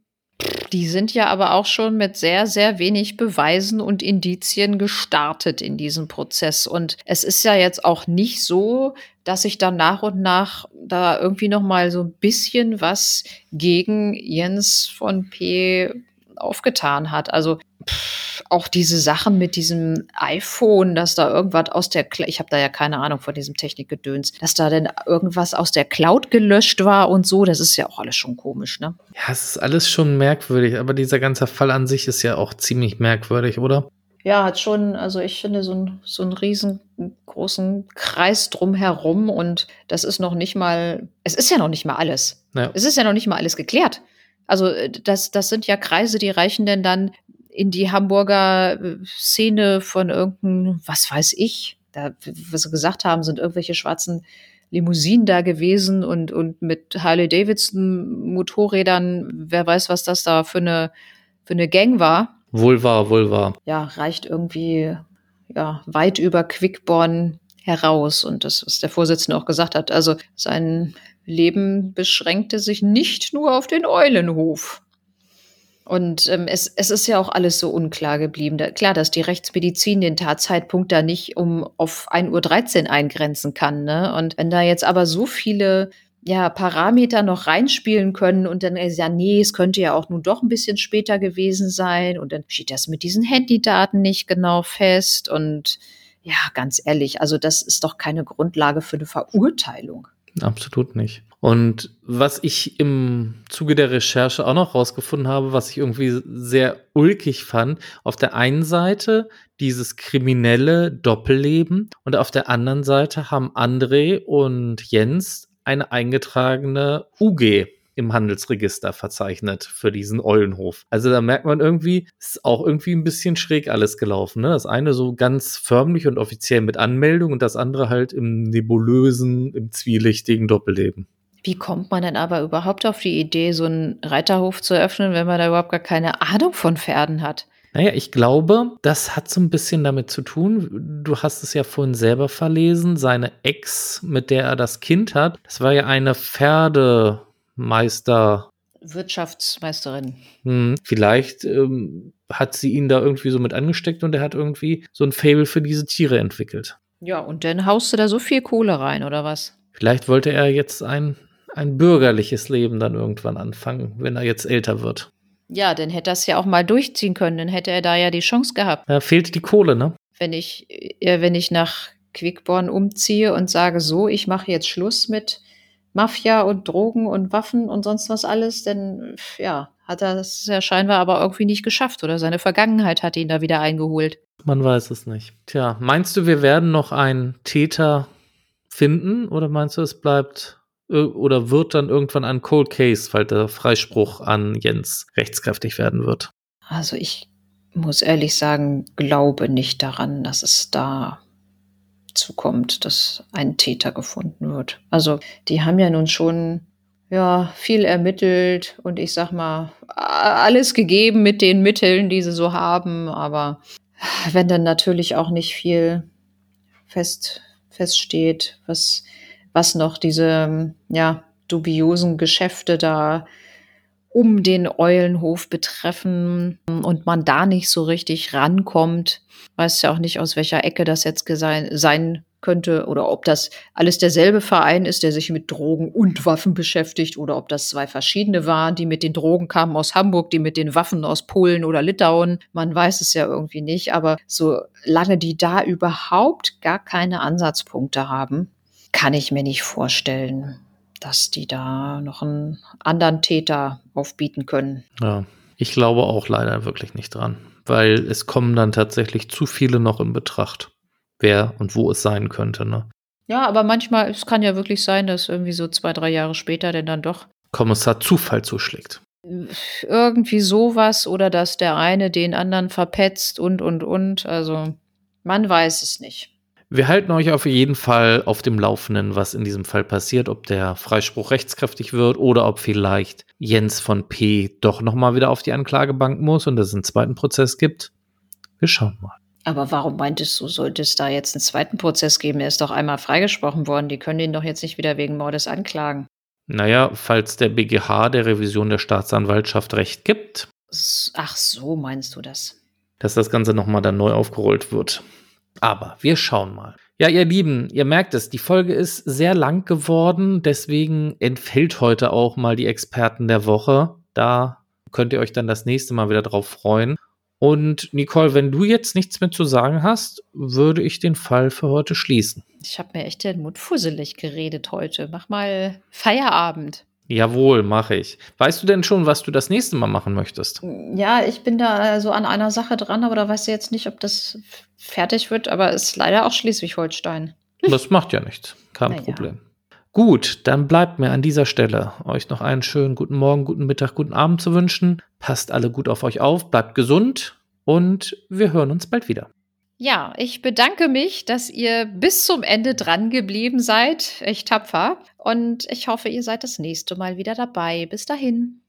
Die sind ja aber auch schon mit sehr, sehr wenig Beweisen und Indizien gestartet in diesem Prozess. Und es ist ja jetzt auch nicht so, dass sich dann nach und nach da irgendwie noch mal so ein bisschen was gegen Jens von P aufgetan hat. Also pff, auch diese Sachen mit diesem iPhone, dass da irgendwas aus der, Cl ich habe da ja keine Ahnung von diesem Technikgedöns, dass da denn irgendwas aus der Cloud gelöscht war und so, das ist ja auch alles schon komisch, ne? Ja, es ist alles schon merkwürdig, aber dieser ganze Fall an sich ist ja auch ziemlich merkwürdig, oder? Ja, hat schon, also ich finde so, ein, so einen riesengroßen Kreis drumherum und das ist noch nicht mal, es ist ja noch nicht mal alles. Ja. Es ist ja noch nicht mal alles geklärt. Also äh, das, das sind ja Kreise, die reichen denn dann in die Hamburger äh, Szene von irgendeinem, was weiß ich, da, was sie gesagt haben, sind irgendwelche schwarzen Limousinen da gewesen und, und mit Harley Davidson Motorrädern, wer weiß, was das da für eine, für eine Gang war. Wohl wahr, wohl wahr. Ja, reicht irgendwie ja, weit über Quickborn heraus. Und das, was der Vorsitzende auch gesagt hat, also sein Leben beschränkte sich nicht nur auf den Eulenhof. Und ähm, es, es ist ja auch alles so unklar geblieben. Da, klar, dass die Rechtsmedizin den Tatzeitpunkt da nicht um auf 1.13 Uhr eingrenzen kann. Ne? Und wenn da jetzt aber so viele ja, Parameter noch reinspielen können und dann ist ja, nee, es könnte ja auch nun doch ein bisschen später gewesen sein und dann steht das mit diesen Handydaten nicht genau fest und ja, ganz ehrlich, also das ist doch keine Grundlage für eine Verurteilung. Absolut nicht. Und was ich im Zuge der Recherche auch noch rausgefunden habe, was ich irgendwie sehr ulkig fand, auf der einen Seite dieses kriminelle Doppelleben und auf der anderen Seite haben André und Jens eine eingetragene UG im Handelsregister verzeichnet für diesen Eulenhof. Also da merkt man irgendwie, ist auch irgendwie ein bisschen schräg alles gelaufen. Ne? Das eine so ganz förmlich und offiziell mit Anmeldung und das andere halt im nebulösen, im zwielichtigen Doppelleben. Wie kommt man denn aber überhaupt auf die Idee, so einen Reiterhof zu öffnen, wenn man da überhaupt gar keine Ahnung von Pferden hat? Naja, ich glaube, das hat so ein bisschen damit zu tun. Du hast es ja vorhin selber verlesen. Seine Ex, mit der er das Kind hat, das war ja eine Pferde, Meister. Wirtschaftsmeisterin. Hm, vielleicht ähm, hat sie ihn da irgendwie so mit angesteckt und er hat irgendwie so ein Fable für diese Tiere entwickelt. Ja, und dann haust du da so viel Kohle rein, oder was? Vielleicht wollte er jetzt ein, ein bürgerliches Leben dann irgendwann anfangen, wenn er jetzt älter wird. Ja, dann hätte er es ja auch mal durchziehen können, dann hätte er da ja die Chance gehabt. Da fehlt die Kohle, ne? Wenn ich, äh, wenn ich nach Quickborn umziehe und sage, so, ich mache jetzt Schluss mit Mafia und Drogen und Waffen und sonst was alles, denn ja, hat er es ja scheinbar aber irgendwie nicht geschafft oder seine Vergangenheit hat ihn da wieder eingeholt. Man weiß es nicht. Tja, meinst du, wir werden noch einen Täter finden oder meinst du, es bleibt äh, oder wird dann irgendwann ein Cold Case, weil der Freispruch an Jens rechtskräftig werden wird? Also ich muss ehrlich sagen, glaube nicht daran, dass es da zukommt, dass ein Täter gefunden wird. Also die haben ja nun schon ja viel ermittelt und ich sag mal alles gegeben mit den Mitteln, die sie so haben, aber wenn dann natürlich auch nicht viel fest feststeht, was was noch diese ja dubiosen Geschäfte da um den Eulenhof betreffen und man da nicht so richtig rankommt. Weiß ja auch nicht, aus welcher Ecke das jetzt sein könnte oder ob das alles derselbe Verein ist, der sich mit Drogen und Waffen beschäftigt oder ob das zwei verschiedene waren, die mit den Drogen kamen aus Hamburg, die mit den Waffen aus Polen oder Litauen. Man weiß es ja irgendwie nicht, aber solange die da überhaupt gar keine Ansatzpunkte haben, kann ich mir nicht vorstellen, dass die da noch einen anderen Täter aufbieten können. Ja, ich glaube auch leider wirklich nicht dran, weil es kommen dann tatsächlich zu viele noch in Betracht, wer und wo es sein könnte. Ne? Ja, aber manchmal, es kann ja wirklich sein, dass irgendwie so zwei, drei Jahre später denn dann doch Kommissar Zufall zuschlägt. Irgendwie sowas oder dass der eine den anderen verpetzt und, und, und. Also man weiß es nicht. Wir halten euch auf jeden Fall auf dem Laufenden, was in diesem Fall passiert, ob der Freispruch rechtskräftig wird oder ob vielleicht Jens von P. doch nochmal wieder auf die Anklagebank muss und es einen zweiten Prozess gibt. Wir schauen mal. Aber warum meintest du, sollte es da jetzt einen zweiten Prozess geben? Er ist doch einmal freigesprochen worden. Die können ihn doch jetzt nicht wieder wegen Mordes anklagen. Naja, falls der BGH der Revision der Staatsanwaltschaft recht gibt. Ach so, meinst du das? Dass das Ganze nochmal dann neu aufgerollt wird. Aber wir schauen mal. Ja, ihr Lieben, ihr merkt es, die Folge ist sehr lang geworden, deswegen entfällt heute auch mal die Experten der Woche. Da könnt ihr euch dann das nächste Mal wieder drauf freuen. Und Nicole, wenn du jetzt nichts mehr zu sagen hast, würde ich den Fall für heute schließen. Ich habe mir echt den Mund fusselig geredet heute. Mach mal Feierabend. Jawohl, mache ich. Weißt du denn schon, was du das nächste Mal machen möchtest? Ja, ich bin da so an einer Sache dran, aber da weißt du jetzt nicht, ob das fertig wird, aber ist leider auch Schleswig-Holstein. Das macht ja nichts. Kein naja. Problem. Gut, dann bleibt mir an dieser Stelle euch noch einen schönen guten Morgen, guten Mittag, guten Abend zu wünschen. Passt alle gut auf euch auf, bleibt gesund und wir hören uns bald wieder. Ja, ich bedanke mich, dass ihr bis zum Ende dran geblieben seid. Echt tapfer. Und ich hoffe, ihr seid das nächste Mal wieder dabei. Bis dahin.